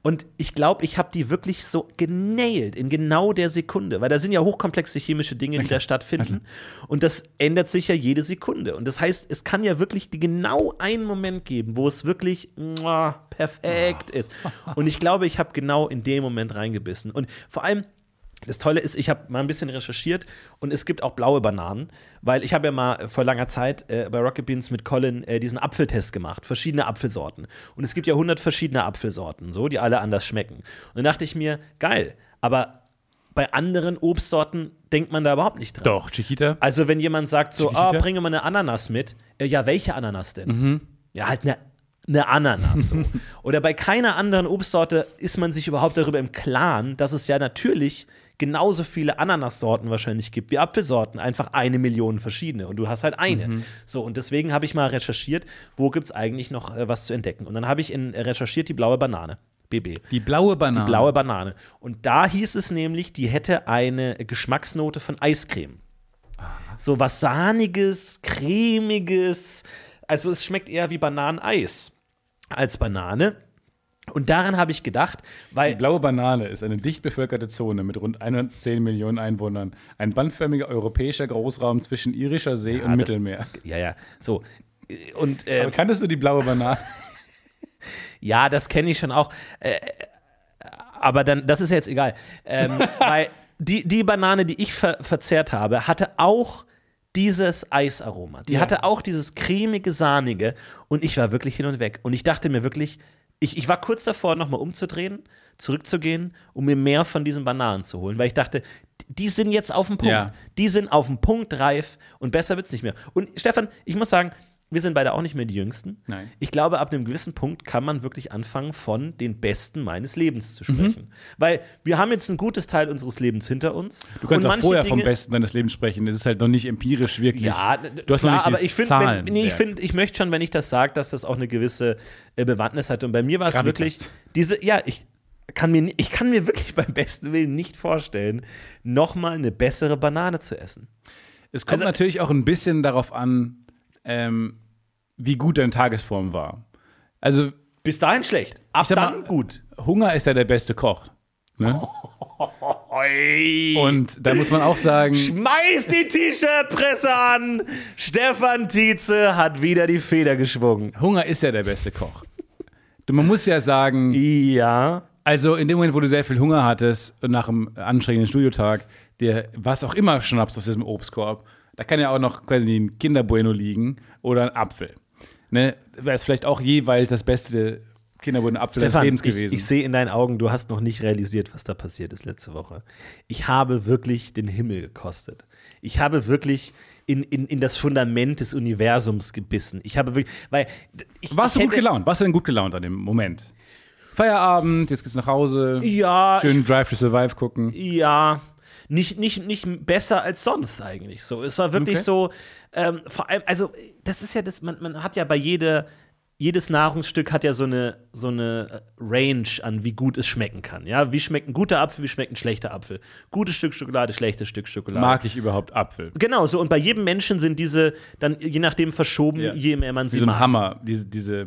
[SPEAKER 1] Und ich glaube, ich habe die wirklich so genailt in genau der Sekunde, weil da sind ja hochkomplexe chemische Dinge, die da stattfinden. Und das ändert sich ja jede Sekunde. Und das heißt, es kann ja wirklich genau einen Moment geben, wo es wirklich muah, perfekt ist. Und ich glaube, ich habe genau in dem Moment reingebissen. Und vor allem, das Tolle ist, ich habe mal ein bisschen recherchiert und es gibt auch blaue Bananen, weil ich habe ja mal vor langer Zeit äh, bei Rocket Beans mit Colin äh, diesen Apfeltest gemacht, verschiedene Apfelsorten. Und es gibt ja 100 verschiedene Apfelsorten, so, die alle anders schmecken. Und dann dachte ich mir, geil, aber bei anderen Obstsorten denkt man da überhaupt nicht dran.
[SPEAKER 2] Doch, Chiquita.
[SPEAKER 1] Also wenn jemand sagt so,
[SPEAKER 2] Chiquita?
[SPEAKER 1] bringe mal eine Ananas mit, äh, ja, welche Ananas denn? Ja, halt eine eine Ananas so. Oder bei keiner anderen Obstsorte ist man sich überhaupt darüber im Klaren, dass es ja natürlich genauso viele Ananassorten wahrscheinlich gibt wie Apfelsorten, einfach eine Million verschiedene und du hast halt eine. So und deswegen habe ich mal recherchiert, wo gibt es eigentlich noch äh, was zu entdecken und dann habe ich in, äh, recherchiert die blaue Banane, BB.
[SPEAKER 2] Die blaue Banane.
[SPEAKER 1] Die blaue Banane. Und da hieß es nämlich, die hätte eine Geschmacksnote von Eiscreme. So was Sahniges, Cremiges. Also es schmeckt eher wie Bananeneis als Banane. Und daran habe ich gedacht,
[SPEAKER 2] Die
[SPEAKER 1] weil
[SPEAKER 2] blaue Banane ist eine dicht bevölkerte Zone mit rund 110 Millionen Einwohnern. Ein bandförmiger europäischer Großraum zwischen Irischer See und
[SPEAKER 1] das-
[SPEAKER 2] Mittelmeer.
[SPEAKER 1] ja, ja, so. Und äh,
[SPEAKER 2] Aber kanntest du die blaue Banane?
[SPEAKER 1] Ja, das kenne ich schon auch. Äh, aber dann, das ist jetzt egal. Ähm, weil die, die Banane, die ich ver verzehrt habe, hatte auch dieses Eisaroma. Die
[SPEAKER 2] Ja.
[SPEAKER 1] hatte auch dieses cremige, sahnige. Und ich war wirklich hin und weg. Und ich dachte mir wirklich, ich, ich war kurz davor, nochmal umzudrehen, zurückzugehen, um mir mehr von diesen Bananen zu holen. Weil ich dachte, die sind jetzt auf dem Punkt.
[SPEAKER 2] Ja.
[SPEAKER 1] Die sind auf dem Punkt reif und besser wird es nicht mehr. Und Stefan, ich muss sagen, wir sind beide auch nicht mehr die Jüngsten.
[SPEAKER 2] Nein.
[SPEAKER 1] Ich glaube, ab einem gewissen Punkt kann man wirklich anfangen, von den Besten meines Lebens zu
[SPEAKER 2] Mhm.
[SPEAKER 1] sprechen. Weil wir haben jetzt ein gutes Teil unseres Lebens hinter uns.
[SPEAKER 2] Du kannst auch vorher vom
[SPEAKER 1] Dinge-
[SPEAKER 2] Besten deines Lebens sprechen. Das ist halt noch nicht empirisch wirklich.
[SPEAKER 1] Ja,
[SPEAKER 2] du hast
[SPEAKER 1] klar,
[SPEAKER 2] noch nicht
[SPEAKER 1] aber ich finde, nee, ich, find, ich möchte schon, wenn ich das sage, dass das auch eine gewisse äh, Bewandtnis hat. Und bei mir war es wirklich diese, ja, ich kann mir, ich kann mir wirklich beim besten Willen nicht vorstellen, nochmal eine bessere Banane zu essen.
[SPEAKER 2] Es kommt
[SPEAKER 1] Also-
[SPEAKER 2] natürlich auch ein bisschen darauf an, ähm, wie gut deine Tagesform war. Also
[SPEAKER 1] Bis dahin schlecht. Ab dann
[SPEAKER 2] mal-
[SPEAKER 1] gut.
[SPEAKER 2] Hunger ist ja der beste Koch. Ne? Und da muss man auch sagen,
[SPEAKER 1] Schmeiß die T-Shirt-Presse an! Stefan Tietze hat wieder die Feder geschwungen.
[SPEAKER 2] Hunger ist ja der beste Koch. Man muss ja sagen,
[SPEAKER 1] Ja.
[SPEAKER 2] also in dem Moment, wo du sehr viel Hunger hattest und nach einem anstrengenden Studiotag, dir was auch immer schnappst aus diesem Obstkorb, da kann ja auch noch quasi ein Kinderbueno liegen oder ein Apfel. Ne? Wäre es vielleicht auch jeweils das beste Kinderbueno Apfel des Lebens
[SPEAKER 1] ich,
[SPEAKER 2] gewesen.
[SPEAKER 1] ich sehe in deinen Augen, du hast noch nicht realisiert, was da passiert ist letzte Woche. Ich habe wirklich den Himmel gekostet. Ich habe wirklich in, in, in das Fundament des Universums gebissen. Ich habe wirklich, weil ich,
[SPEAKER 2] Warst
[SPEAKER 1] ich
[SPEAKER 2] du gut gelaunt? Warst du denn gut gelaunt an dem Moment? Feierabend, jetzt geht's nach Hause.
[SPEAKER 1] Ja,
[SPEAKER 2] Schön Drive to Survive gucken.
[SPEAKER 1] Ja, nicht, nicht, nicht besser als sonst eigentlich so. Es war wirklich
[SPEAKER 2] Okay.
[SPEAKER 1] so, ähm, vor allem, also das ist ja das, man, man hat ja bei jeder, jedes Nahrungsstück hat ja so eine, so eine äh, Range an, wie gut es schmecken kann. Ja, wie schmeckt ein guter Apfel, wie schmeckt ein schlechter Apfel. Gutes Stück Schokolade, schlechtes Stück Schokolade.
[SPEAKER 2] Mag ich überhaupt Apfel?
[SPEAKER 1] Genau, so. Und bei jedem Menschen sind diese dann je nachdem verschoben,
[SPEAKER 2] Ja.
[SPEAKER 1] je mehr man
[SPEAKER 2] Wie
[SPEAKER 1] sie
[SPEAKER 2] so ein
[SPEAKER 1] mag.
[SPEAKER 2] Hammer, diese, diese,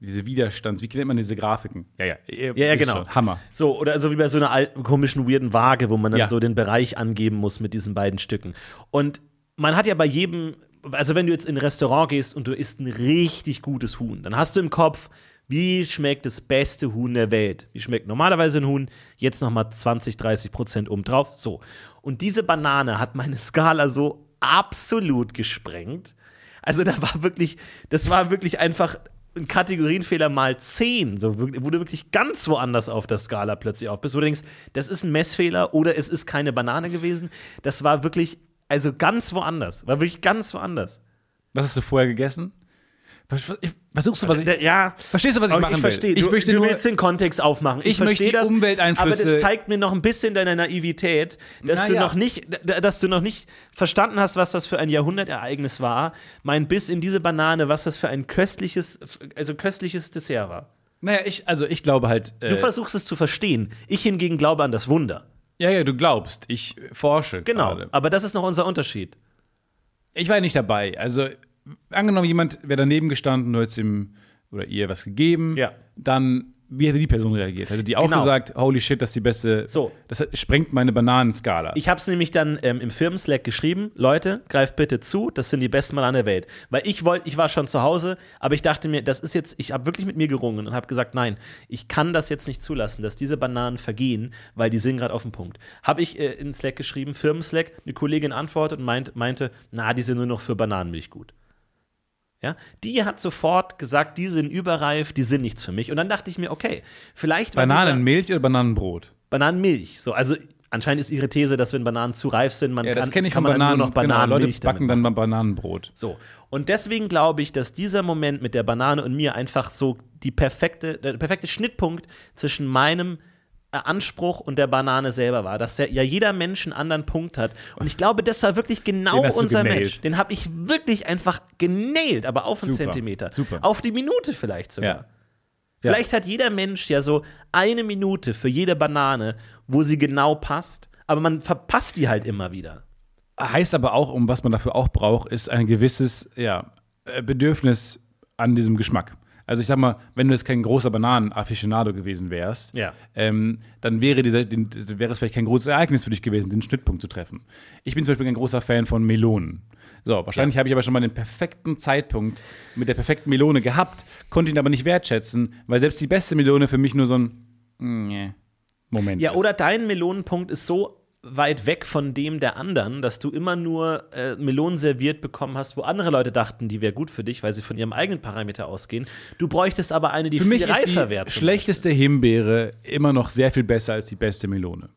[SPEAKER 2] diese Widerstands, wie nennt man diese Grafiken? Ja, ja.
[SPEAKER 1] Ja, ja,
[SPEAKER 2] ist
[SPEAKER 1] genau.
[SPEAKER 2] schon. Hammer.
[SPEAKER 1] So, oder so wie bei so einer alten, komischen, weirden Waage, wo man dann
[SPEAKER 2] Ja.
[SPEAKER 1] so den Bereich angeben muss mit diesen beiden Stücken. Und man hat ja bei jedem, also wenn du jetzt in ein Restaurant gehst und du isst ein richtig gutes Huhn, dann hast du im Kopf, wie schmeckt das beste Huhn der Welt? Wie schmeckt normalerweise ein Huhn? Jetzt nochmal 20, 30 Prozent obendrauf. So. Und diese Banane hat meine Skala so absolut gesprengt. Also da war wirklich, das war wirklich einfach ein Kategorienfehler mal 10, so, wo du wirklich ganz woanders auf der Skala plötzlich auf bist, wo du denkst, das ist ein Messfehler oder es ist keine Banane gewesen. Das war wirklich, also ganz woanders, war wirklich ganz woanders.
[SPEAKER 2] Was hast du vorher gegessen? Versuchst du, was ich,
[SPEAKER 1] ja,
[SPEAKER 2] Verstehst du, was ich machen
[SPEAKER 1] ich verstehe,
[SPEAKER 2] will? Ich
[SPEAKER 1] du,
[SPEAKER 2] möchte
[SPEAKER 1] du
[SPEAKER 2] nur-
[SPEAKER 1] willst den Kontext aufmachen. Ich,
[SPEAKER 2] Ich möchte die
[SPEAKER 1] das,
[SPEAKER 2] Umwelteinflüsse-
[SPEAKER 1] aber das zeigt mir noch ein bisschen deine Naivität, dass du
[SPEAKER 2] Naja.
[SPEAKER 1] noch nicht, dass du noch nicht verstanden hast, was das für ein Jahrhundertereignis war. Mein Biss in diese Banane, was das für ein köstliches, also köstliches Dessert war.
[SPEAKER 2] naja, ich, also ich glaube halt. Äh,
[SPEAKER 1] Du versuchst es zu verstehen. Ich hingegen glaube an das Wunder.
[SPEAKER 2] ja, ja, du glaubst. Ich forsche.
[SPEAKER 1] Genau.
[SPEAKER 2] gerade.
[SPEAKER 1] Aber das ist noch unser Unterschied.
[SPEAKER 2] Ich war ja nicht dabei. Also, angenommen, jemand wäre daneben gestanden, du hättest ihm oder ihr was gegeben,
[SPEAKER 1] Ja.
[SPEAKER 2] dann, wie hätte die Person reagiert? Hätte die auch
[SPEAKER 1] Genau.
[SPEAKER 2] gesagt, holy shit, das ist die beste,
[SPEAKER 1] So.
[SPEAKER 2] das sprengt meine Bananenskala.
[SPEAKER 1] Ich habe es nämlich dann ähm, im Firmenslack geschrieben, Leute, greift bitte zu, das sind die besten Bananen der Welt. Weil ich wollte, ich war schon zu Hause, aber ich dachte mir, das ist jetzt, ich habe wirklich mit mir gerungen und habe gesagt, nein, ich kann das jetzt nicht zulassen, dass diese Bananen vergehen, weil die sind gerade auf dem Punkt. Habe ich äh, in Slack geschrieben, Firmenslack, eine Kollegin antwortet und meint, meinte, na, die sind nur noch für Bananenmilch gut. Ja, die hat sofort gesagt, die sind überreif, die sind nichts für mich. Und dann dachte ich mir, okay, vielleicht
[SPEAKER 2] Bananenmilch oder Bananenbrot?
[SPEAKER 1] Bananenmilch. So, also anscheinend ist ihre These, dass wenn Bananen zu reif sind, man
[SPEAKER 2] Ja,
[SPEAKER 1] kann,
[SPEAKER 2] das kenne ich
[SPEAKER 1] kann
[SPEAKER 2] von
[SPEAKER 1] man
[SPEAKER 2] Bananen.
[SPEAKER 1] nur noch Bananenmilch
[SPEAKER 2] genau, Leute backen dann mal Bananenbrot.
[SPEAKER 1] So. Und deswegen glaube ich, dass dieser Moment mit der Banane und mir einfach so die perfekte, der perfekte Schnittpunkt zwischen meinem Anspruch und der Banane selber war, dass ja, ja jeder Mensch einen anderen Punkt hat. Und ich glaube, das war wirklich genau unser
[SPEAKER 2] genailt.
[SPEAKER 1] Mensch. Den habe ich wirklich einfach genailt, aber auf einen
[SPEAKER 2] Super,
[SPEAKER 1] Zentimeter.
[SPEAKER 2] super.
[SPEAKER 1] Auf die Minute vielleicht sogar.
[SPEAKER 2] Ja.
[SPEAKER 1] Vielleicht hat jeder Mensch ja so eine Minute für jede Banane, wo sie genau passt, aber man verpasst die halt immer wieder.
[SPEAKER 2] Heißt aber auch, um was man dafür auch braucht, ist ein gewisses ja, äh, Bedürfnis an diesem Geschmack. Also ich sag mal, wenn du jetzt kein großer Bananen-Afficionado gewesen wärst,
[SPEAKER 1] Ja.
[SPEAKER 2] ähm, dann wäre, dieser, den, wäre es vielleicht kein großes Ereignis für dich gewesen, den Schnittpunkt zu treffen. Ich bin zum Beispiel ein großer Fan von Melonen. So, wahrscheinlich habe ich aber schon mal den perfekten Zeitpunkt mit der perfekten Melone gehabt, konnte ihn aber nicht wertschätzen, weil selbst die beste Melone für mich nur so ein mm, Moment
[SPEAKER 1] Ja,
[SPEAKER 2] ist.
[SPEAKER 1] oder dein Melonenpunkt ist so weit weg von dem der anderen, dass du immer nur äh, Melonen serviert bekommen hast, wo andere Leute dachten, die wäre gut für dich, weil sie von ihrem eigenen Parameter ausgehen. Du bräuchtest aber eine, die
[SPEAKER 2] Für
[SPEAKER 1] viel
[SPEAKER 2] mich ist
[SPEAKER 1] reifer
[SPEAKER 2] die
[SPEAKER 1] wäre.
[SPEAKER 2] schlechteste Himbeere immer noch sehr viel besser als die beste Melone.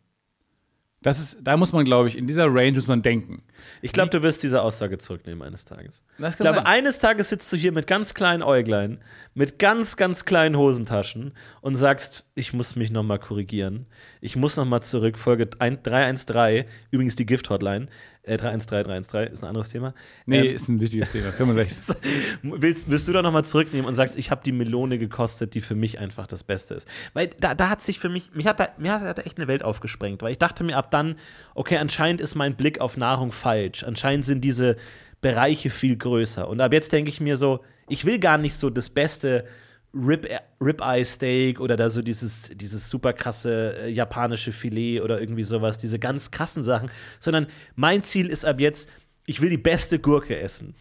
[SPEAKER 2] Das ist, da muss man, glaube ich, in dieser Range muss man denken.
[SPEAKER 1] Ich glaube, du wirst diese Aussage zurücknehmen eines Tages. Ich glaube,
[SPEAKER 2] sein.
[SPEAKER 1] eines Tages sitzt du hier mit ganz kleinen Äuglein, mit ganz, ganz kleinen Hosentaschen und sagst, ich muss mich noch mal korrigieren. Ich muss noch mal zurück. Folge 1 313, übrigens die Gift-Hotline. Äh, 313313 ist ein anderes Thema.
[SPEAKER 2] Nee,
[SPEAKER 1] Ähm,
[SPEAKER 2] ist ein wichtiges Thema. 65.
[SPEAKER 1] willst, willst du da noch mal zurücknehmen und sagst, ich habe die Melone gekostet, die für mich einfach das Beste ist. Weil da, da hat sich für mich, mich hat da, mir hat da echt eine Welt aufgesprengt, weil ich dachte mir ab dann, okay, anscheinend ist mein Blick auf Nahrung falsch. Anscheinend sind diese Bereiche viel größer. Und ab jetzt denke ich mir so, ich will gar nicht so das beste Rib, Ribeye Steak oder da so dieses, dieses super krasse äh, japanische Filet oder irgendwie sowas, diese ganz krassen Sachen, sondern mein Ziel ist ab jetzt, ich will die beste Gurke essen.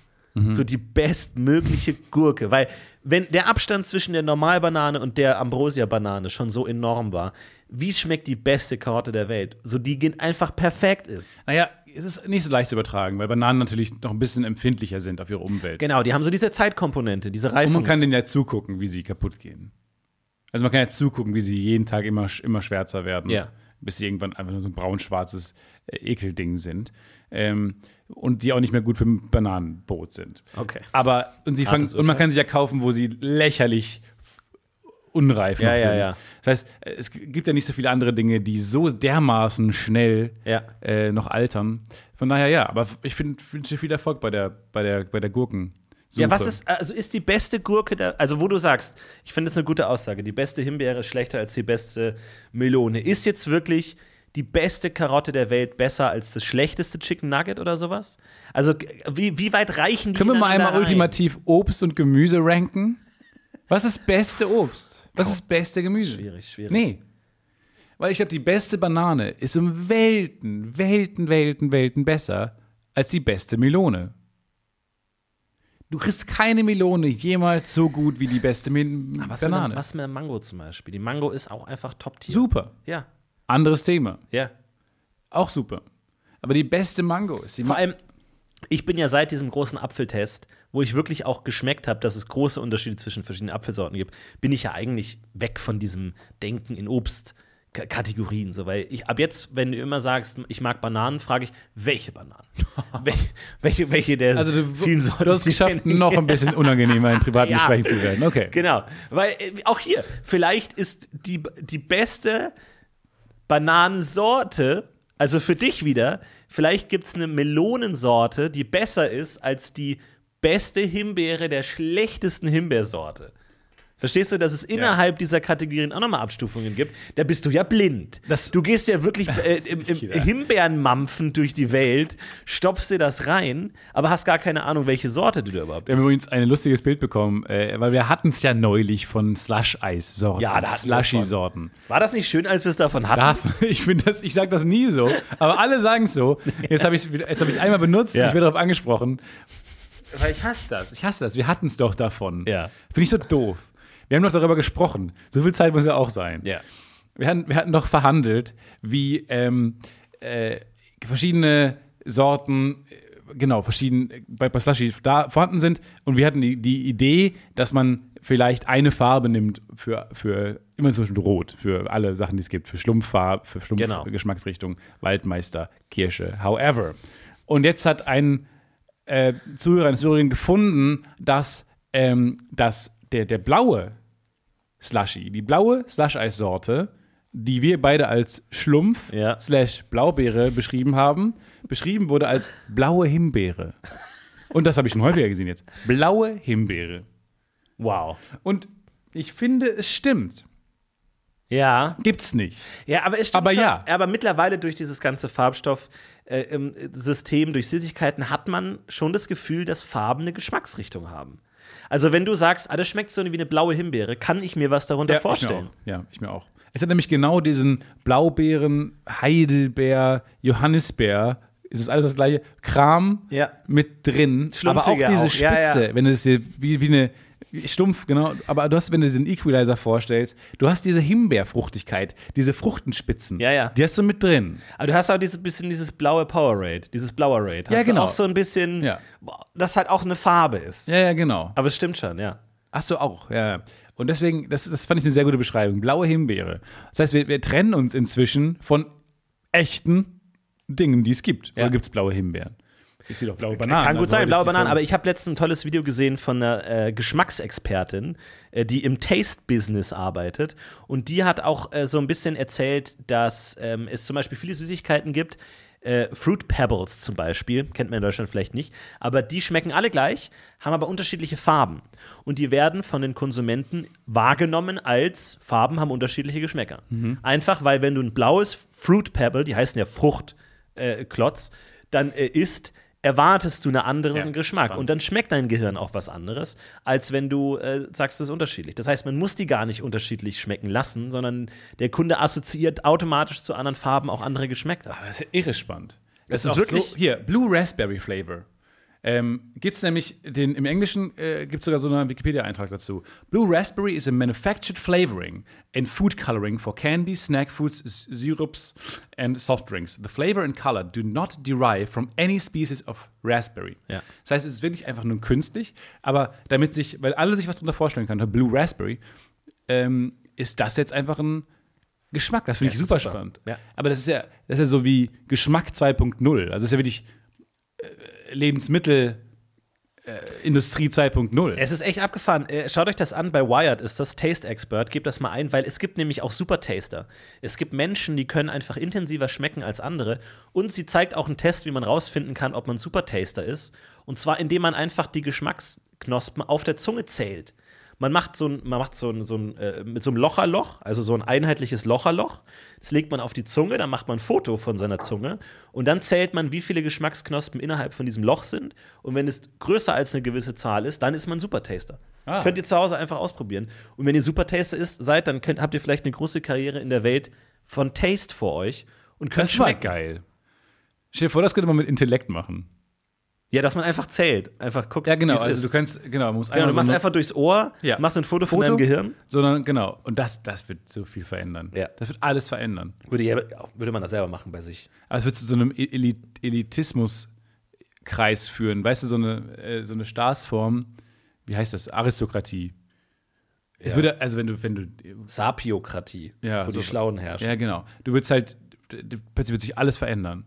[SPEAKER 1] So die bestmögliche Gurke, weil wenn der Abstand zwischen der Normalbanane und der Ambrosia-Banane schon so enorm war, wie schmeckt die beste Karotte der Welt? So die einfach perfekt ist.
[SPEAKER 2] Naja, es ist nicht so leicht zu übertragen, weil Bananen natürlich noch ein bisschen empfindlicher sind auf ihre Umwelt.
[SPEAKER 1] Genau, die haben so diese Zeitkomponente, diese
[SPEAKER 2] Und
[SPEAKER 1] Reifungs
[SPEAKER 2] man kann denen ja zugucken, wie sie kaputt gehen. Also man kann ja zugucken, wie sie jeden Tag immer, immer schwärzer werden,
[SPEAKER 1] Ja.
[SPEAKER 2] bis sie irgendwann einfach nur so ein braun-schwarzes äh, Ekelding sind. Ähm, und die auch nicht mehr gut für ein Bananenbrot sind.
[SPEAKER 1] Okay.
[SPEAKER 2] Aber, und sie fangen, und man kann sie ja kaufen, wo sie lächerlich unreif
[SPEAKER 1] Ja,
[SPEAKER 2] noch sind.
[SPEAKER 1] ja.
[SPEAKER 2] Das heißt, es gibt ja nicht so viele andere Dinge, die so dermaßen schnell äh, noch altern. Von daher ja, aber ich finde wünsche dir viel Erfolg bei der, bei der, bei der Gurken.
[SPEAKER 1] Ja, was ist, also ist die beste Gurke der, also wo du sagst, ich finde das eine gute Aussage, die beste Himbeere ist schlechter als die beste Melone. Ist jetzt wirklich die beste Karotte der Welt besser als das schlechteste Chicken Nugget oder sowas? Also wie, wie weit reichen die
[SPEAKER 2] Können wir mal einmal
[SPEAKER 1] rein?
[SPEAKER 2] ultimativ Obst und Gemüse ranken? Was ist beste Obst? Was ist das beste Gemüse?
[SPEAKER 1] Schwierig, schwierig.
[SPEAKER 2] Nee. Weil ich glaube, die beste Banane ist um Welten, Welten, Welten, Welten besser als die beste Melone. Du kriegst keine Melone jemals so gut wie die beste Mel
[SPEAKER 1] Was mit,
[SPEAKER 2] Banane.
[SPEAKER 1] der, was mit der Mango zum Beispiel? Die Mango ist auch einfach Top-Tier.
[SPEAKER 2] Super.
[SPEAKER 1] Ja,
[SPEAKER 2] Anderes Thema.
[SPEAKER 1] ja.
[SPEAKER 2] Auch super. Aber die beste Mango ist die
[SPEAKER 1] Vor allem, ich bin ja seit diesem großen Apfeltest, wo ich wirklich auch geschmeckt habe, dass es große Unterschiede zwischen verschiedenen Apfelsorten gibt, bin ich ja eigentlich weg von diesem Denken in Obstkategorien. So, weil ich ab jetzt, wenn du immer sagst, ich mag Bananen, frage ich, welche Bananen? Wel welche, welche der
[SPEAKER 2] Also du,
[SPEAKER 1] vielen Sorten?
[SPEAKER 2] du hast es
[SPEAKER 1] die
[SPEAKER 2] geschafft, noch ein bisschen unangenehmer in privaten
[SPEAKER 1] Ja.
[SPEAKER 2] Gesprächen zu werden. Okay.
[SPEAKER 1] Genau, weil äh, auch hier, vielleicht ist die, die beste Bananensorte, also für dich wieder, vielleicht gibt es eine Melonensorte, die besser ist als die beste Himbeere der schlechtesten Himbeersorte. Verstehst du, dass es innerhalb dieser Kategorien auch nochmal Abstufungen gibt? Da bist du ja blind.
[SPEAKER 2] Das-
[SPEAKER 1] du gehst ja wirklich äh, im, im
[SPEAKER 2] Ja.
[SPEAKER 1] Himbeerenmampfen durch die Welt, stopfst dir das rein, aber hast gar keine Ahnung, welche Sorte du da überhaupt
[SPEAKER 2] Wir haben übrigens ein lustiges Bild bekommen, äh, weil wir hatten es ja neulich von Slush-Eis-Sorten.
[SPEAKER 1] Ja, da.
[SPEAKER 2] Slushy-Sorten.
[SPEAKER 1] War das nicht schön, als wir es davon hatten?
[SPEAKER 2] Darf- Ich finde das, ich sage das nie so, aber alle sagen es so. Jetzt habe ich es jetzt hab ich's einmal benutzt,
[SPEAKER 1] Ja.
[SPEAKER 2] ich werde darauf angesprochen. Weil ich hasse das. Ich hasse das. Wir hatten es doch davon.
[SPEAKER 1] Ja.
[SPEAKER 2] Finde ich so doof. Wir haben doch darüber gesprochen. So viel Zeit muss ja auch sein.
[SPEAKER 1] Ja.
[SPEAKER 2] Wir hatten, wir hatten doch verhandelt, wie ähm, äh, verschiedene Sorten, äh, genau, verschieden äh, bei, Slushy da vorhanden sind. Und wir hatten die, die Idee, dass man vielleicht eine Farbe nimmt für, für immer zwischen Rot, für alle Sachen, die es gibt, für Schlumpffarbe, für
[SPEAKER 1] Genau.
[SPEAKER 2] Schlumpfgeschmacksrichtung, Waldmeister, Kirsche, however. Und jetzt hat ein äh, Zuhörer, eine Zuhörerin gefunden, dass, ähm, dass der, der blaue Slushy, die blaue Slush-Eis-Sorte, die wir beide als Schlumpf
[SPEAKER 1] Ja.
[SPEAKER 2] slash Blaubeere beschrieben haben, beschrieben wurde als blaue Himbeere. Und das habe ich schon häufiger gesehen jetzt. Blaue Himbeere.
[SPEAKER 1] Wow.
[SPEAKER 2] Und ich finde, es stimmt.
[SPEAKER 1] Ja.
[SPEAKER 2] Gibt's nicht.
[SPEAKER 1] Ja, aber es stimmt
[SPEAKER 2] Aber
[SPEAKER 1] schon.
[SPEAKER 2] ja.
[SPEAKER 1] Aber mittlerweile durch dieses ganze Farbstoff-System, durch Süßigkeiten, hat man schon das Gefühl, dass Farben eine Geschmacksrichtung haben. Also, wenn du sagst, ah, das schmeckt so wie eine blaue Himbeere, kann ich mir was darunter
[SPEAKER 2] Ja,
[SPEAKER 1] vorstellen.
[SPEAKER 2] Ich. Ja, ich mir auch. Es hat nämlich genau diesen Blaubeeren, Heidelbeer, Johannisbeer, es ist alles das gleiche, Kram
[SPEAKER 1] Ja.
[SPEAKER 2] mit drin. Aber auch diese Spitze,
[SPEAKER 1] ja.
[SPEAKER 2] wenn es wie, wie eine stumpf, genau. Aber du hast, wenn du diesen Equalizer vorstellst, du hast diese Himbeerfruchtigkeit, diese Fruchtenspitzen.
[SPEAKER 1] Ja, ja.
[SPEAKER 2] Die hast du mit drin.
[SPEAKER 1] Aber du hast auch dieses bisschen dieses blaue Powerade, dieses Blauerade. Hast
[SPEAKER 2] Ja, genau.
[SPEAKER 1] du auch so ein bisschen,
[SPEAKER 2] Ja.
[SPEAKER 1] das halt auch eine Farbe ist.
[SPEAKER 2] Ja, ja, genau.
[SPEAKER 1] Aber es stimmt schon, ja.
[SPEAKER 2] Hast du auch, ja. Und deswegen, das, das fand ich eine sehr gute Beschreibung. Blaue Himbeere. Das heißt, wir, wir trennen uns inzwischen von echten Dingen, die es gibt.
[SPEAKER 1] Ja.
[SPEAKER 2] Oder gibt es blaue Himbeeren? Es gibt auch blaue Bananen.
[SPEAKER 1] Kann gut
[SPEAKER 2] Also
[SPEAKER 1] sein, blaue Bananen, aber ich habe letztens ein tolles Video gesehen von einer äh, Geschmacksexpertin, äh, die im Taste-Business arbeitet. Und die hat auch äh, so ein bisschen erzählt, dass ähm, es zum Beispiel viele Süßigkeiten gibt. Äh, Fruit Pebbles zum Beispiel, kennt man in Deutschland vielleicht nicht, aber die schmecken alle gleich, haben aber unterschiedliche Farben. Und die werden von den Konsumenten wahrgenommen als Farben haben unterschiedliche Geschmäcker. Einfach weil, wenn du ein blaues Fruit Pebble, die heißen ja Fruchtklotz, äh, dann äh, isst, erwartest du einen anderen
[SPEAKER 2] Ja,
[SPEAKER 1] Geschmack.
[SPEAKER 2] spannend.
[SPEAKER 1] Und dann schmeckt dein Gehirn auch was anderes, als wenn du äh, sagst, es ist unterschiedlich. Das heißt, man muss die gar nicht unterschiedlich schmecken lassen, sondern der Kunde assoziiert automatisch zu anderen Farben auch andere Geschmäcker.
[SPEAKER 2] Das ist ja irre spannend.
[SPEAKER 1] Es
[SPEAKER 2] Das
[SPEAKER 1] ist wirklich-
[SPEAKER 2] So, hier, Blue Raspberry Flavor. Ähm, gibt's nämlich, den, im Englischen äh, gibt es sogar so einen Wikipedia-Eintrag dazu. Blue Raspberry is a manufactured flavoring and food coloring for candy, snack foods, syrups and soft drinks. The flavor and color do not derive from any species of raspberry.
[SPEAKER 1] Ja.
[SPEAKER 2] Das heißt, es ist wirklich einfach nur künstlich, aber damit sich, weil alle sich was darunter vorstellen können, Blue Raspberry, ähm, ist das jetzt einfach ein Geschmack. Das finde ich
[SPEAKER 1] Das ist
[SPEAKER 2] super,
[SPEAKER 1] super.
[SPEAKER 2] spannend.
[SPEAKER 1] Ja.
[SPEAKER 2] Aber das ist ja, das ist ja so wie Geschmack 2.0. Also das ist ja wirklich äh, Lebensmittel. Industrie 2.0.
[SPEAKER 1] Es ist echt abgefahren. Äh, Schaut euch das an, bei Wired ist das Taste Expert. Gebt das mal ein, weil es gibt nämlich auch Super Taster. Es gibt Menschen, die können einfach intensiver schmecken als andere. Und sie zeigt auch einen Test, wie man rausfinden kann, ob man Super Taster ist. Und zwar, indem man einfach die Geschmacksknospen auf der Zunge zählt. Man macht so ein, man macht so ein, so ein äh, mit so einem Locherloch, also so ein einheitliches Locherloch. Das legt man auf die Zunge, dann macht man ein Foto von seiner Zunge und dann zählt man, wie viele Geschmacksknospen innerhalb von diesem Loch sind. Und wenn es größer als eine gewisse Zahl ist, dann ist man Supertaster.
[SPEAKER 2] Ah.
[SPEAKER 1] Könnt ihr zu Hause einfach ausprobieren. Und wenn ihr Supertaster ist, seid, dann könnt, habt ihr vielleicht eine große Karriere in der Welt von Taste vor euch und könnt
[SPEAKER 2] das
[SPEAKER 1] schmecken.
[SPEAKER 2] geil. Stell dir vor, das könnte man mit Intellekt machen.
[SPEAKER 1] Ja, dass man einfach zählt, einfach guckt.
[SPEAKER 2] Ja, genau. Also
[SPEAKER 1] ist.
[SPEAKER 2] du kannst, genau, man muss
[SPEAKER 1] Genau, du
[SPEAKER 2] so
[SPEAKER 1] machst
[SPEAKER 2] eine-
[SPEAKER 1] einfach durchs Ohr,
[SPEAKER 2] Ja.
[SPEAKER 1] machst ein Foto von
[SPEAKER 2] Foto,
[SPEAKER 1] deinem Gehirn.
[SPEAKER 2] Sondern, genau. Und das, das wird so viel verändern.
[SPEAKER 1] Ja.
[SPEAKER 2] Das wird alles verändern.
[SPEAKER 1] Würde, ja, würde man das selber machen bei sich.
[SPEAKER 2] Aber es wird zu so einem Eli- Elitismus-Kreis führen. Weißt du, so eine, äh, so eine Staatsform, wie heißt das? Aristokratie. Es
[SPEAKER 1] Ja.
[SPEAKER 2] würde, also wenn du, wenn du
[SPEAKER 1] Sapiokratie,
[SPEAKER 2] Ja,
[SPEAKER 1] wo
[SPEAKER 2] so-
[SPEAKER 1] die Schlauen herrschen.
[SPEAKER 2] Ja, genau. Du würdest halt, plötzlich wird sich alles verändern.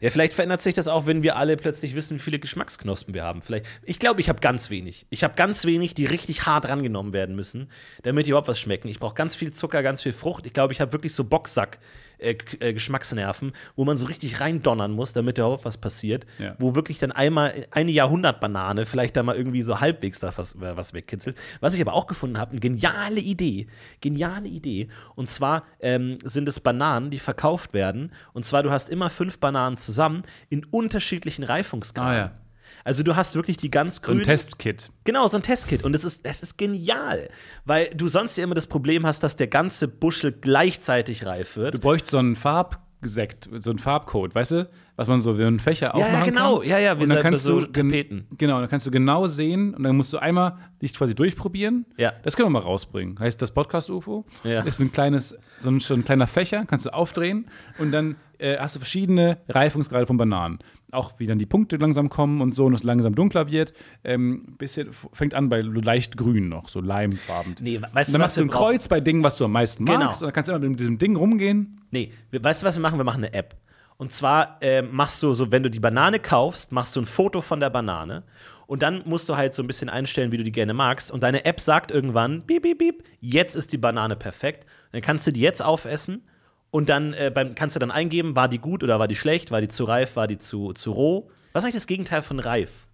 [SPEAKER 1] Ja, vielleicht verändert sich das auch, wenn wir alle plötzlich wissen, wie viele Geschmacksknospen wir haben. Vielleicht, ich glaube, ich habe ganz wenig. Ich habe ganz wenig, die richtig hart rangenommen werden müssen, damit die überhaupt was schmecken. Ich brauche ganz viel Zucker, ganz viel Frucht. Ich glaube, ich habe wirklich so Boxsack. Äh, äh, Geschmacksnerven, wo man so richtig reindonnern muss, damit da überhaupt was passiert.
[SPEAKER 2] Ja.
[SPEAKER 1] Wo wirklich dann einmal eine Jahrhundertbanane vielleicht da mal irgendwie so halbwegs da was, äh, was wegkitzelt. Was ich aber auch gefunden habe, eine geniale Idee. Geniale Idee. Und zwar ähm, sind es Bananen, die verkauft werden. Und zwar, du hast immer fünf Bananen zusammen in unterschiedlichen Reifungsgraden.
[SPEAKER 2] Ah, ja.
[SPEAKER 1] Also du hast wirklich die ganz
[SPEAKER 2] So ein
[SPEAKER 1] grünen.
[SPEAKER 2] Testkit.
[SPEAKER 1] Genau, so ein Testkit. Und das ist, das ist genial. Weil du sonst ja immer das Problem hast, dass der ganze Buschel gleichzeitig reif wird.
[SPEAKER 2] Du bräuchst so einen Farbsekt, so einen Farbcode, weißt du? Was man so wie einen Fächer
[SPEAKER 1] ja,
[SPEAKER 2] aufmachen
[SPEAKER 1] genau.
[SPEAKER 2] kann.
[SPEAKER 1] Ja, ja, wie
[SPEAKER 2] und dann
[SPEAKER 1] so-
[SPEAKER 2] kannst
[SPEAKER 1] so
[SPEAKER 2] du gen-
[SPEAKER 1] Tapeten.
[SPEAKER 2] Genau, dann kannst du genau sehen und dann musst du einmal dich quasi durchprobieren.
[SPEAKER 1] Ja.
[SPEAKER 2] Das können wir mal rausbringen. Heißt das Podcast UFO?
[SPEAKER 1] Ja.
[SPEAKER 2] Ist ein kleines, so ein, so ein kleiner Fächer, kannst du aufdrehen und dann äh, hast du verschiedene Reifungsgrade von Bananen. Auch wie dann die Punkte langsam kommen und so und es langsam dunkler wird. Ähm, bisschen fängt an bei leicht grün noch, so leimfarben.
[SPEAKER 1] Nee, weißt du,
[SPEAKER 2] dann
[SPEAKER 1] was
[SPEAKER 2] machst du ein? Kreuz bei Dingen, was du am meisten
[SPEAKER 1] Genau.
[SPEAKER 2] magst. Und dann kannst du immer mit diesem Ding rumgehen.
[SPEAKER 1] Nee, weißt du, was wir machen? Wir machen eine App. Und zwar ähm, machst du so, wenn du die Banane kaufst, machst du ein Foto von der Banane. Und dann musst du halt so ein bisschen einstellen, wie du die gerne magst. Und deine App sagt irgendwann, piep, piep, piep, jetzt ist die Banane perfekt. Dann kannst du die jetzt aufessen. Und dann äh, beim, kannst du dann eingeben, war die gut oder war die schlecht, war die zu reif, war die zu, zu roh. Was ist eigentlich das Gegenteil von reif?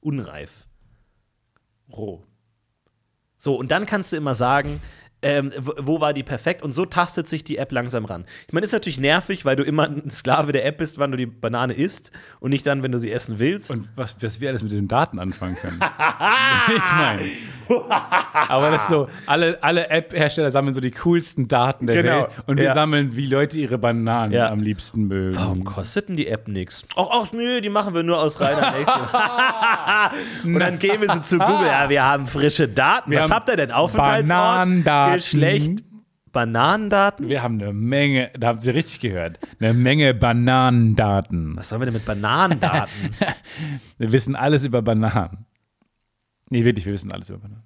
[SPEAKER 1] Unreif.
[SPEAKER 2] Roh.
[SPEAKER 1] So, und dann kannst du immer sagen, ähm, wo, war die perfekt? Und so tastet sich die App langsam ran. Ich meine, ist natürlich nervig, weil du immer ein Sklave der App bist, wann du die Banane isst und nicht dann, wenn du sie essen willst.
[SPEAKER 2] Und was, was wir alles mit den Daten anfangen können. ich meine. Aber das ist so, alle, alle App-Hersteller sammeln so die coolsten Daten der
[SPEAKER 1] Genau,
[SPEAKER 2] Welt und wir
[SPEAKER 1] ja.
[SPEAKER 2] sammeln, wie Leute ihre Bananen
[SPEAKER 1] Ja.
[SPEAKER 2] am liebsten mögen.
[SPEAKER 1] Warum kostet denn die App nichts? Ach, ach, nö, die machen wir nur aus reiner und dann gehen wir so zu Google. Ja, wir haben frische Daten.
[SPEAKER 2] Wir
[SPEAKER 1] Was habt ihr denn? Aufenthaltsort,
[SPEAKER 2] Bananendaten.
[SPEAKER 1] Geschlecht, Bananendaten?
[SPEAKER 2] Wir haben eine Menge, da haben Sie richtig gehört, eine Menge Bananendaten.
[SPEAKER 1] Was sollen wir denn mit Bananendaten?
[SPEAKER 2] Wir wissen alles über Bananen. Nee, wirklich, wir wissen alles über Bananen.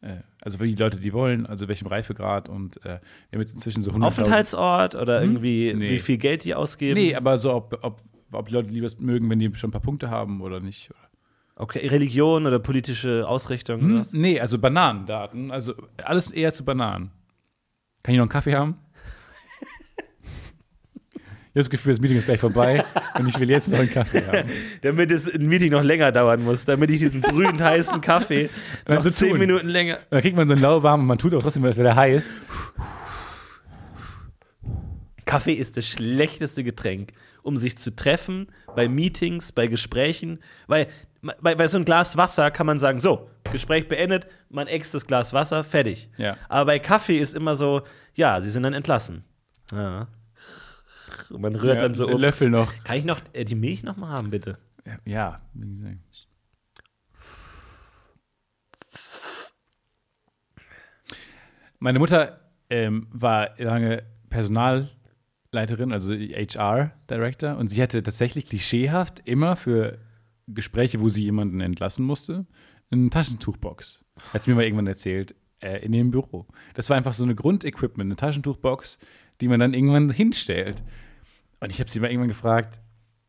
[SPEAKER 2] Äh, Also für die Leute, die wollen, also welchem Reifegrad und äh, wir haben jetzt inzwischen so 100.000
[SPEAKER 1] Aufenthaltsort oder irgendwie,
[SPEAKER 2] Nee.
[SPEAKER 1] wie viel Geld die ausgeben?
[SPEAKER 2] Nee, aber so, ob, ob, ob die Leute lieber mögen, wenn die schon ein paar Punkte haben oder nicht.
[SPEAKER 1] Okay, Religion oder politische Ausrichtung oder was?
[SPEAKER 2] Nee, also Bananendaten. Also alles eher zu Bananen. Kann ich noch einen Kaffee haben? Ich habe das Gefühl, das Meeting ist gleich vorbei und ich will jetzt noch einen Kaffee haben.
[SPEAKER 1] Damit das Meeting noch länger dauern muss, damit ich diesen brühend heißen Kaffee noch
[SPEAKER 2] so
[SPEAKER 1] zehn
[SPEAKER 2] tun.
[SPEAKER 1] Minuten länger.
[SPEAKER 2] Und dann kriegt man so einen lauwarmen und man tut auch trotzdem, als wäre der heiß.
[SPEAKER 1] Kaffee ist das schlechteste Getränk, um sich zu treffen, bei Meetings, bei Gesprächen, weil bei, bei so ein Glas Wasser kann man sagen, so, Gespräch beendet, man äxt das Glas Wasser, fertig.
[SPEAKER 2] Ja.
[SPEAKER 1] Aber bei Kaffee ist immer so, ja, sie sind dann entlassen. Ja. Und man rührt
[SPEAKER 2] Ja,
[SPEAKER 1] dann so um.
[SPEAKER 2] Löffel noch.
[SPEAKER 1] Kann ich noch äh, die Milch noch mal haben, bitte?
[SPEAKER 2] Ja, wie gesagt. Meine Mutter ähm, war lange Personalleiterin, also HR-Director, und sie hatte tatsächlich klischeehaft immer für Gespräche, wo sie jemanden entlassen musste, eine Taschentuchbox. Hat sie mir mal irgendwann erzählt, äh, in ihrem Büro. Das war einfach so eine Grundequipment, eine Taschentuchbox, die man dann irgendwann hinstellt. Und ich habe sie mal irgendwann gefragt,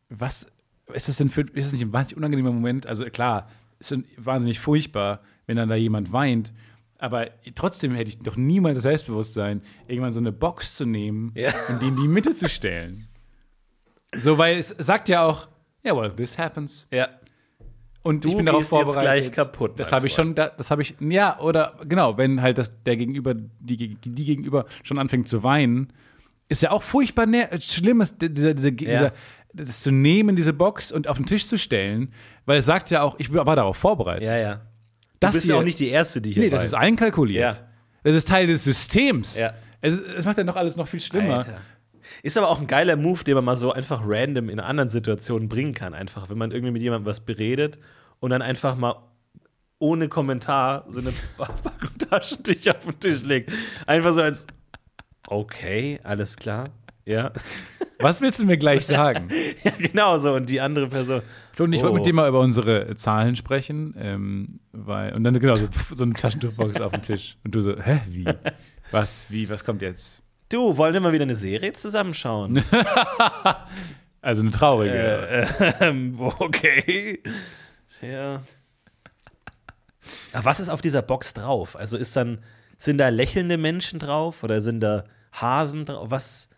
[SPEAKER 2] was ist das denn für, ist das nicht ein wahnsinnig unangenehmer Moment? Also klar, ist wahnsinnig furchtbar, wenn dann da jemand weint. Aber trotzdem hätte ich doch niemals das Selbstbewusstsein, irgendwann so eine Box zu nehmen
[SPEAKER 1] Ja.
[SPEAKER 2] und die in die Mitte zu stellen. So, weil es sagt ja auch, ja, well, this happens.
[SPEAKER 1] Ja.
[SPEAKER 2] Und
[SPEAKER 1] Du
[SPEAKER 2] ich bin darauf vorbereitet.
[SPEAKER 1] gleich kaputt,
[SPEAKER 2] Das habe ich schon, da- das habe ich, ja, oder genau, wenn halt das, der Gegenüber, die, die Gegenüber schon anfängt zu weinen, ist ja auch furchtbar schlimm, ist dieser, dieser, dieser, das zu nehmen, diese Box und auf den Tisch zu stellen, weil es sagt ja auch, ich war darauf vorbereitet.
[SPEAKER 1] Ja, ja. Du
[SPEAKER 2] Das
[SPEAKER 1] bist ja
[SPEAKER 2] hier-
[SPEAKER 1] auch nicht die Erste, die hier
[SPEAKER 2] Nee, das ist einkalkuliert.
[SPEAKER 1] Ja.
[SPEAKER 2] Das ist Teil des Systems.
[SPEAKER 1] Ja.
[SPEAKER 2] Es, es macht ja noch alles noch viel schlimmer.
[SPEAKER 1] Alter. Ist aber auch ein geiler Move, den man mal so einfach random in anderen Situationen bringen kann. Einfach, wenn man irgendwie mit jemandem was beredet und dann einfach mal ohne Kommentar so eine Packung Taschentücher auf den Tisch legt. Einfach so als, okay, alles klar. Ja.
[SPEAKER 2] Was willst du mir gleich sagen?
[SPEAKER 1] ja, genau so. Und die andere Person.
[SPEAKER 2] Und ich wollte
[SPEAKER 1] Oh.
[SPEAKER 2] mit dir mal über unsere Zahlen sprechen, ähm, weil, und dann genau so, so eine Taschentuchbox auf dem Tisch. Und du so, hä, wie? Was, wie, was kommt jetzt?
[SPEAKER 1] Du, wollen wir mal wieder eine Serie zusammenschauen?
[SPEAKER 2] Also eine traurige.
[SPEAKER 1] Äh, ähm, okay. Ja. Ach, was ist auf dieser Box drauf? Also ist dann, sind da lächelnde Menschen drauf oder sind da Hasen drauf? Was?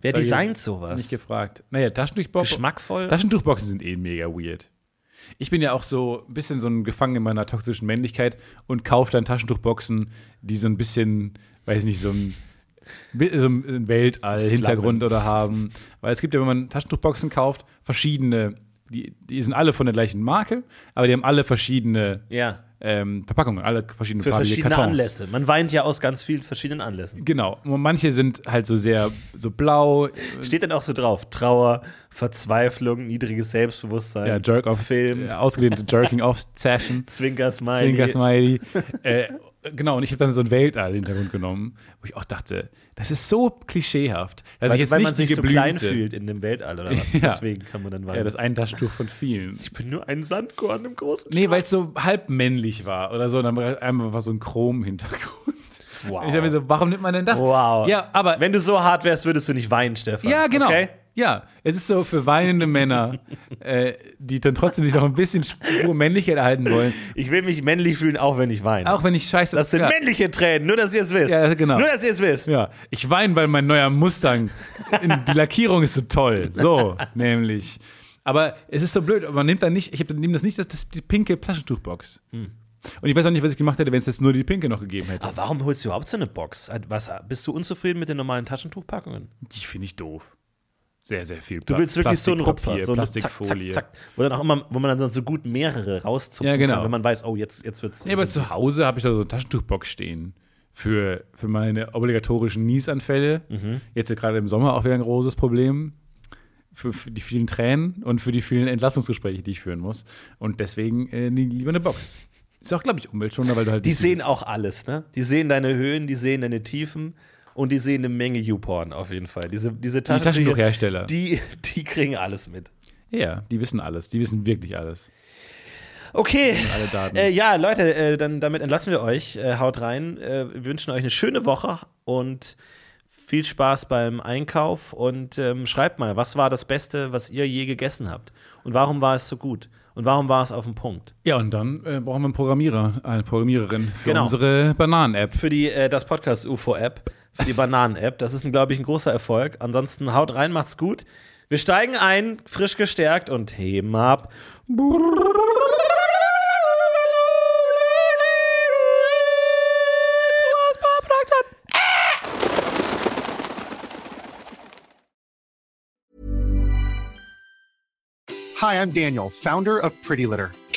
[SPEAKER 1] Wer
[SPEAKER 2] ich
[SPEAKER 1] designt sowas?
[SPEAKER 2] Nicht gefragt. Naja, Taschentuchbox.
[SPEAKER 1] Geschmackvoll?
[SPEAKER 2] Taschentuchboxen sind eh mega weird. Ich bin ja auch so ein bisschen so ein Gefangen in meiner toxischen Männlichkeit und kaufe dann Taschentuchboxen, die so ein bisschen, weiß nicht, so ein, so ein Weltall-Hintergrund oder haben. Weil es gibt ja, wenn man Taschentuchboxen kauft, verschiedene, die, die sind alle von der gleichen Marke, aber die haben alle verschiedene
[SPEAKER 1] ja.
[SPEAKER 2] ähm, Verpackungen, alle verschiedene
[SPEAKER 1] Für
[SPEAKER 2] farbige
[SPEAKER 1] verschiedene
[SPEAKER 2] Kartons.
[SPEAKER 1] Anlässe. Man weint ja aus ganz vielen verschiedenen Anlässen.
[SPEAKER 2] Genau. Und manche sind halt so sehr so blau,
[SPEAKER 1] Steht dann auch so drauf: Trauer, Verzweiflung, niedriges Selbstbewusstsein,
[SPEAKER 2] ja, Jerk-off,
[SPEAKER 1] Film,
[SPEAKER 2] äh, ausgedehnte Jerking-off-Session.
[SPEAKER 1] Zwinker-Smiley.
[SPEAKER 2] Zwinker-Smiley. äh, genau, und ich habe dann so einen Weltall-Hintergrund genommen, wo ich auch dachte, das ist so klischeehaft. Dass
[SPEAKER 1] Weil,
[SPEAKER 2] ich jetzt
[SPEAKER 1] weil
[SPEAKER 2] nicht
[SPEAKER 1] man sich so klein fühlt in dem Weltall oder was.
[SPEAKER 2] Ja.
[SPEAKER 1] Deswegen kann man dann weinen.
[SPEAKER 2] Ja, das ein Taschentuch von vielen.
[SPEAKER 1] ich bin nur ein Sandkorn im großen
[SPEAKER 2] Nee, weil es so halb männlich war oder so. Dann war einmal war so ein Chrom-Hintergrund.
[SPEAKER 1] Wow.
[SPEAKER 2] Ich dachte mir so, warum nimmt man denn das?
[SPEAKER 1] Wow.
[SPEAKER 2] Ja, aber
[SPEAKER 1] Wenn du so hart wärst, würdest du nicht weinen, Stefan.
[SPEAKER 2] Ja, genau.
[SPEAKER 1] Okay?
[SPEAKER 2] Ja, es ist so für weinende Männer, äh, die dann trotzdem sich noch ein bisschen Spur Männlichkeit erhalten wollen.
[SPEAKER 1] Ich will mich männlich fühlen, auch wenn ich weine.
[SPEAKER 2] Auch wenn ich scheiße.
[SPEAKER 1] das sind
[SPEAKER 2] ja,
[SPEAKER 1] männliche Tränen, nur dass ihr es wisst.
[SPEAKER 2] Ja, genau.
[SPEAKER 1] Nur dass ihr es wisst.
[SPEAKER 2] ja, ich weine, weil mein neuer Mustang, die Lackierung ist so toll. So, nämlich. Aber es ist so blöd, aber man nimmt dann nicht, ich nehme das nicht, das, das die pinke Taschentuchbox.
[SPEAKER 1] Hm.
[SPEAKER 2] Und ich weiß auch nicht, was ich gemacht hätte, wenn es jetzt nur die pinke noch gegeben hätte.
[SPEAKER 1] Aber warum holst du überhaupt so eine Box? Was, bist du unzufrieden mit den normalen Taschentuchpackungen?
[SPEAKER 2] Die finde ich doof. Sehr, sehr viel.
[SPEAKER 1] Du willst wirklich so einen Rupfer, so eine
[SPEAKER 2] Plastikfolie.
[SPEAKER 1] Zack, zack, zack, wo dann auch immer, wo man dann so gut mehrere rauszupfen
[SPEAKER 2] Ja, genau.
[SPEAKER 1] kann, wenn man weiß, oh, jetzt, jetzt wird's.
[SPEAKER 2] Nee, aber zu Hause habe ich da so eine Taschentuchbox stehen. Für, für meine obligatorischen Niesanfälle.
[SPEAKER 1] Mhm.
[SPEAKER 2] Jetzt ja gerade im Sommer auch wieder ein großes Problem. Für, für die vielen Tränen und für die vielen Entlassungsgespräche, die ich führen muss. Und deswegen äh, lieber eine Box. Ist auch, glaube ich, umweltschonender, weil du halt.
[SPEAKER 1] die sehen auch alles, ne? Die sehen deine Höhen, die sehen deine Tiefen und die sehen eine Menge YouPorn auf jeden Fall. Diese, diese Taschentücher,
[SPEAKER 2] Taschentuchhersteller.
[SPEAKER 1] Die, die kriegen alles mit.
[SPEAKER 2] Ja, die wissen alles. Die wissen wirklich alles.
[SPEAKER 1] Okay.
[SPEAKER 2] Alle Daten.
[SPEAKER 1] Äh, ja, Leute, äh, dann damit entlassen wir euch. Äh, haut rein. Äh, wir wünschen euch eine schöne Woche und viel Spaß beim Einkauf. Und ähm, schreibt mal, was war das Beste, was ihr je gegessen habt? Und warum war es so gut? Und warum war es auf dem Punkt?
[SPEAKER 2] Ja, und dann äh, brauchen wir einen Programmierer, eine Programmiererin für
[SPEAKER 1] Genau.
[SPEAKER 2] unsere Bananen-App.
[SPEAKER 1] Für die, äh, das Podcast-UFO-App, für die Bananen-App. Das ist, glaube ich, ein großer Erfolg. Ansonsten haut rein, macht's gut. Wir steigen ein, frisch gestärkt und heben ab.
[SPEAKER 3] Hi, I'm Daniel, founder of Pretty Litter.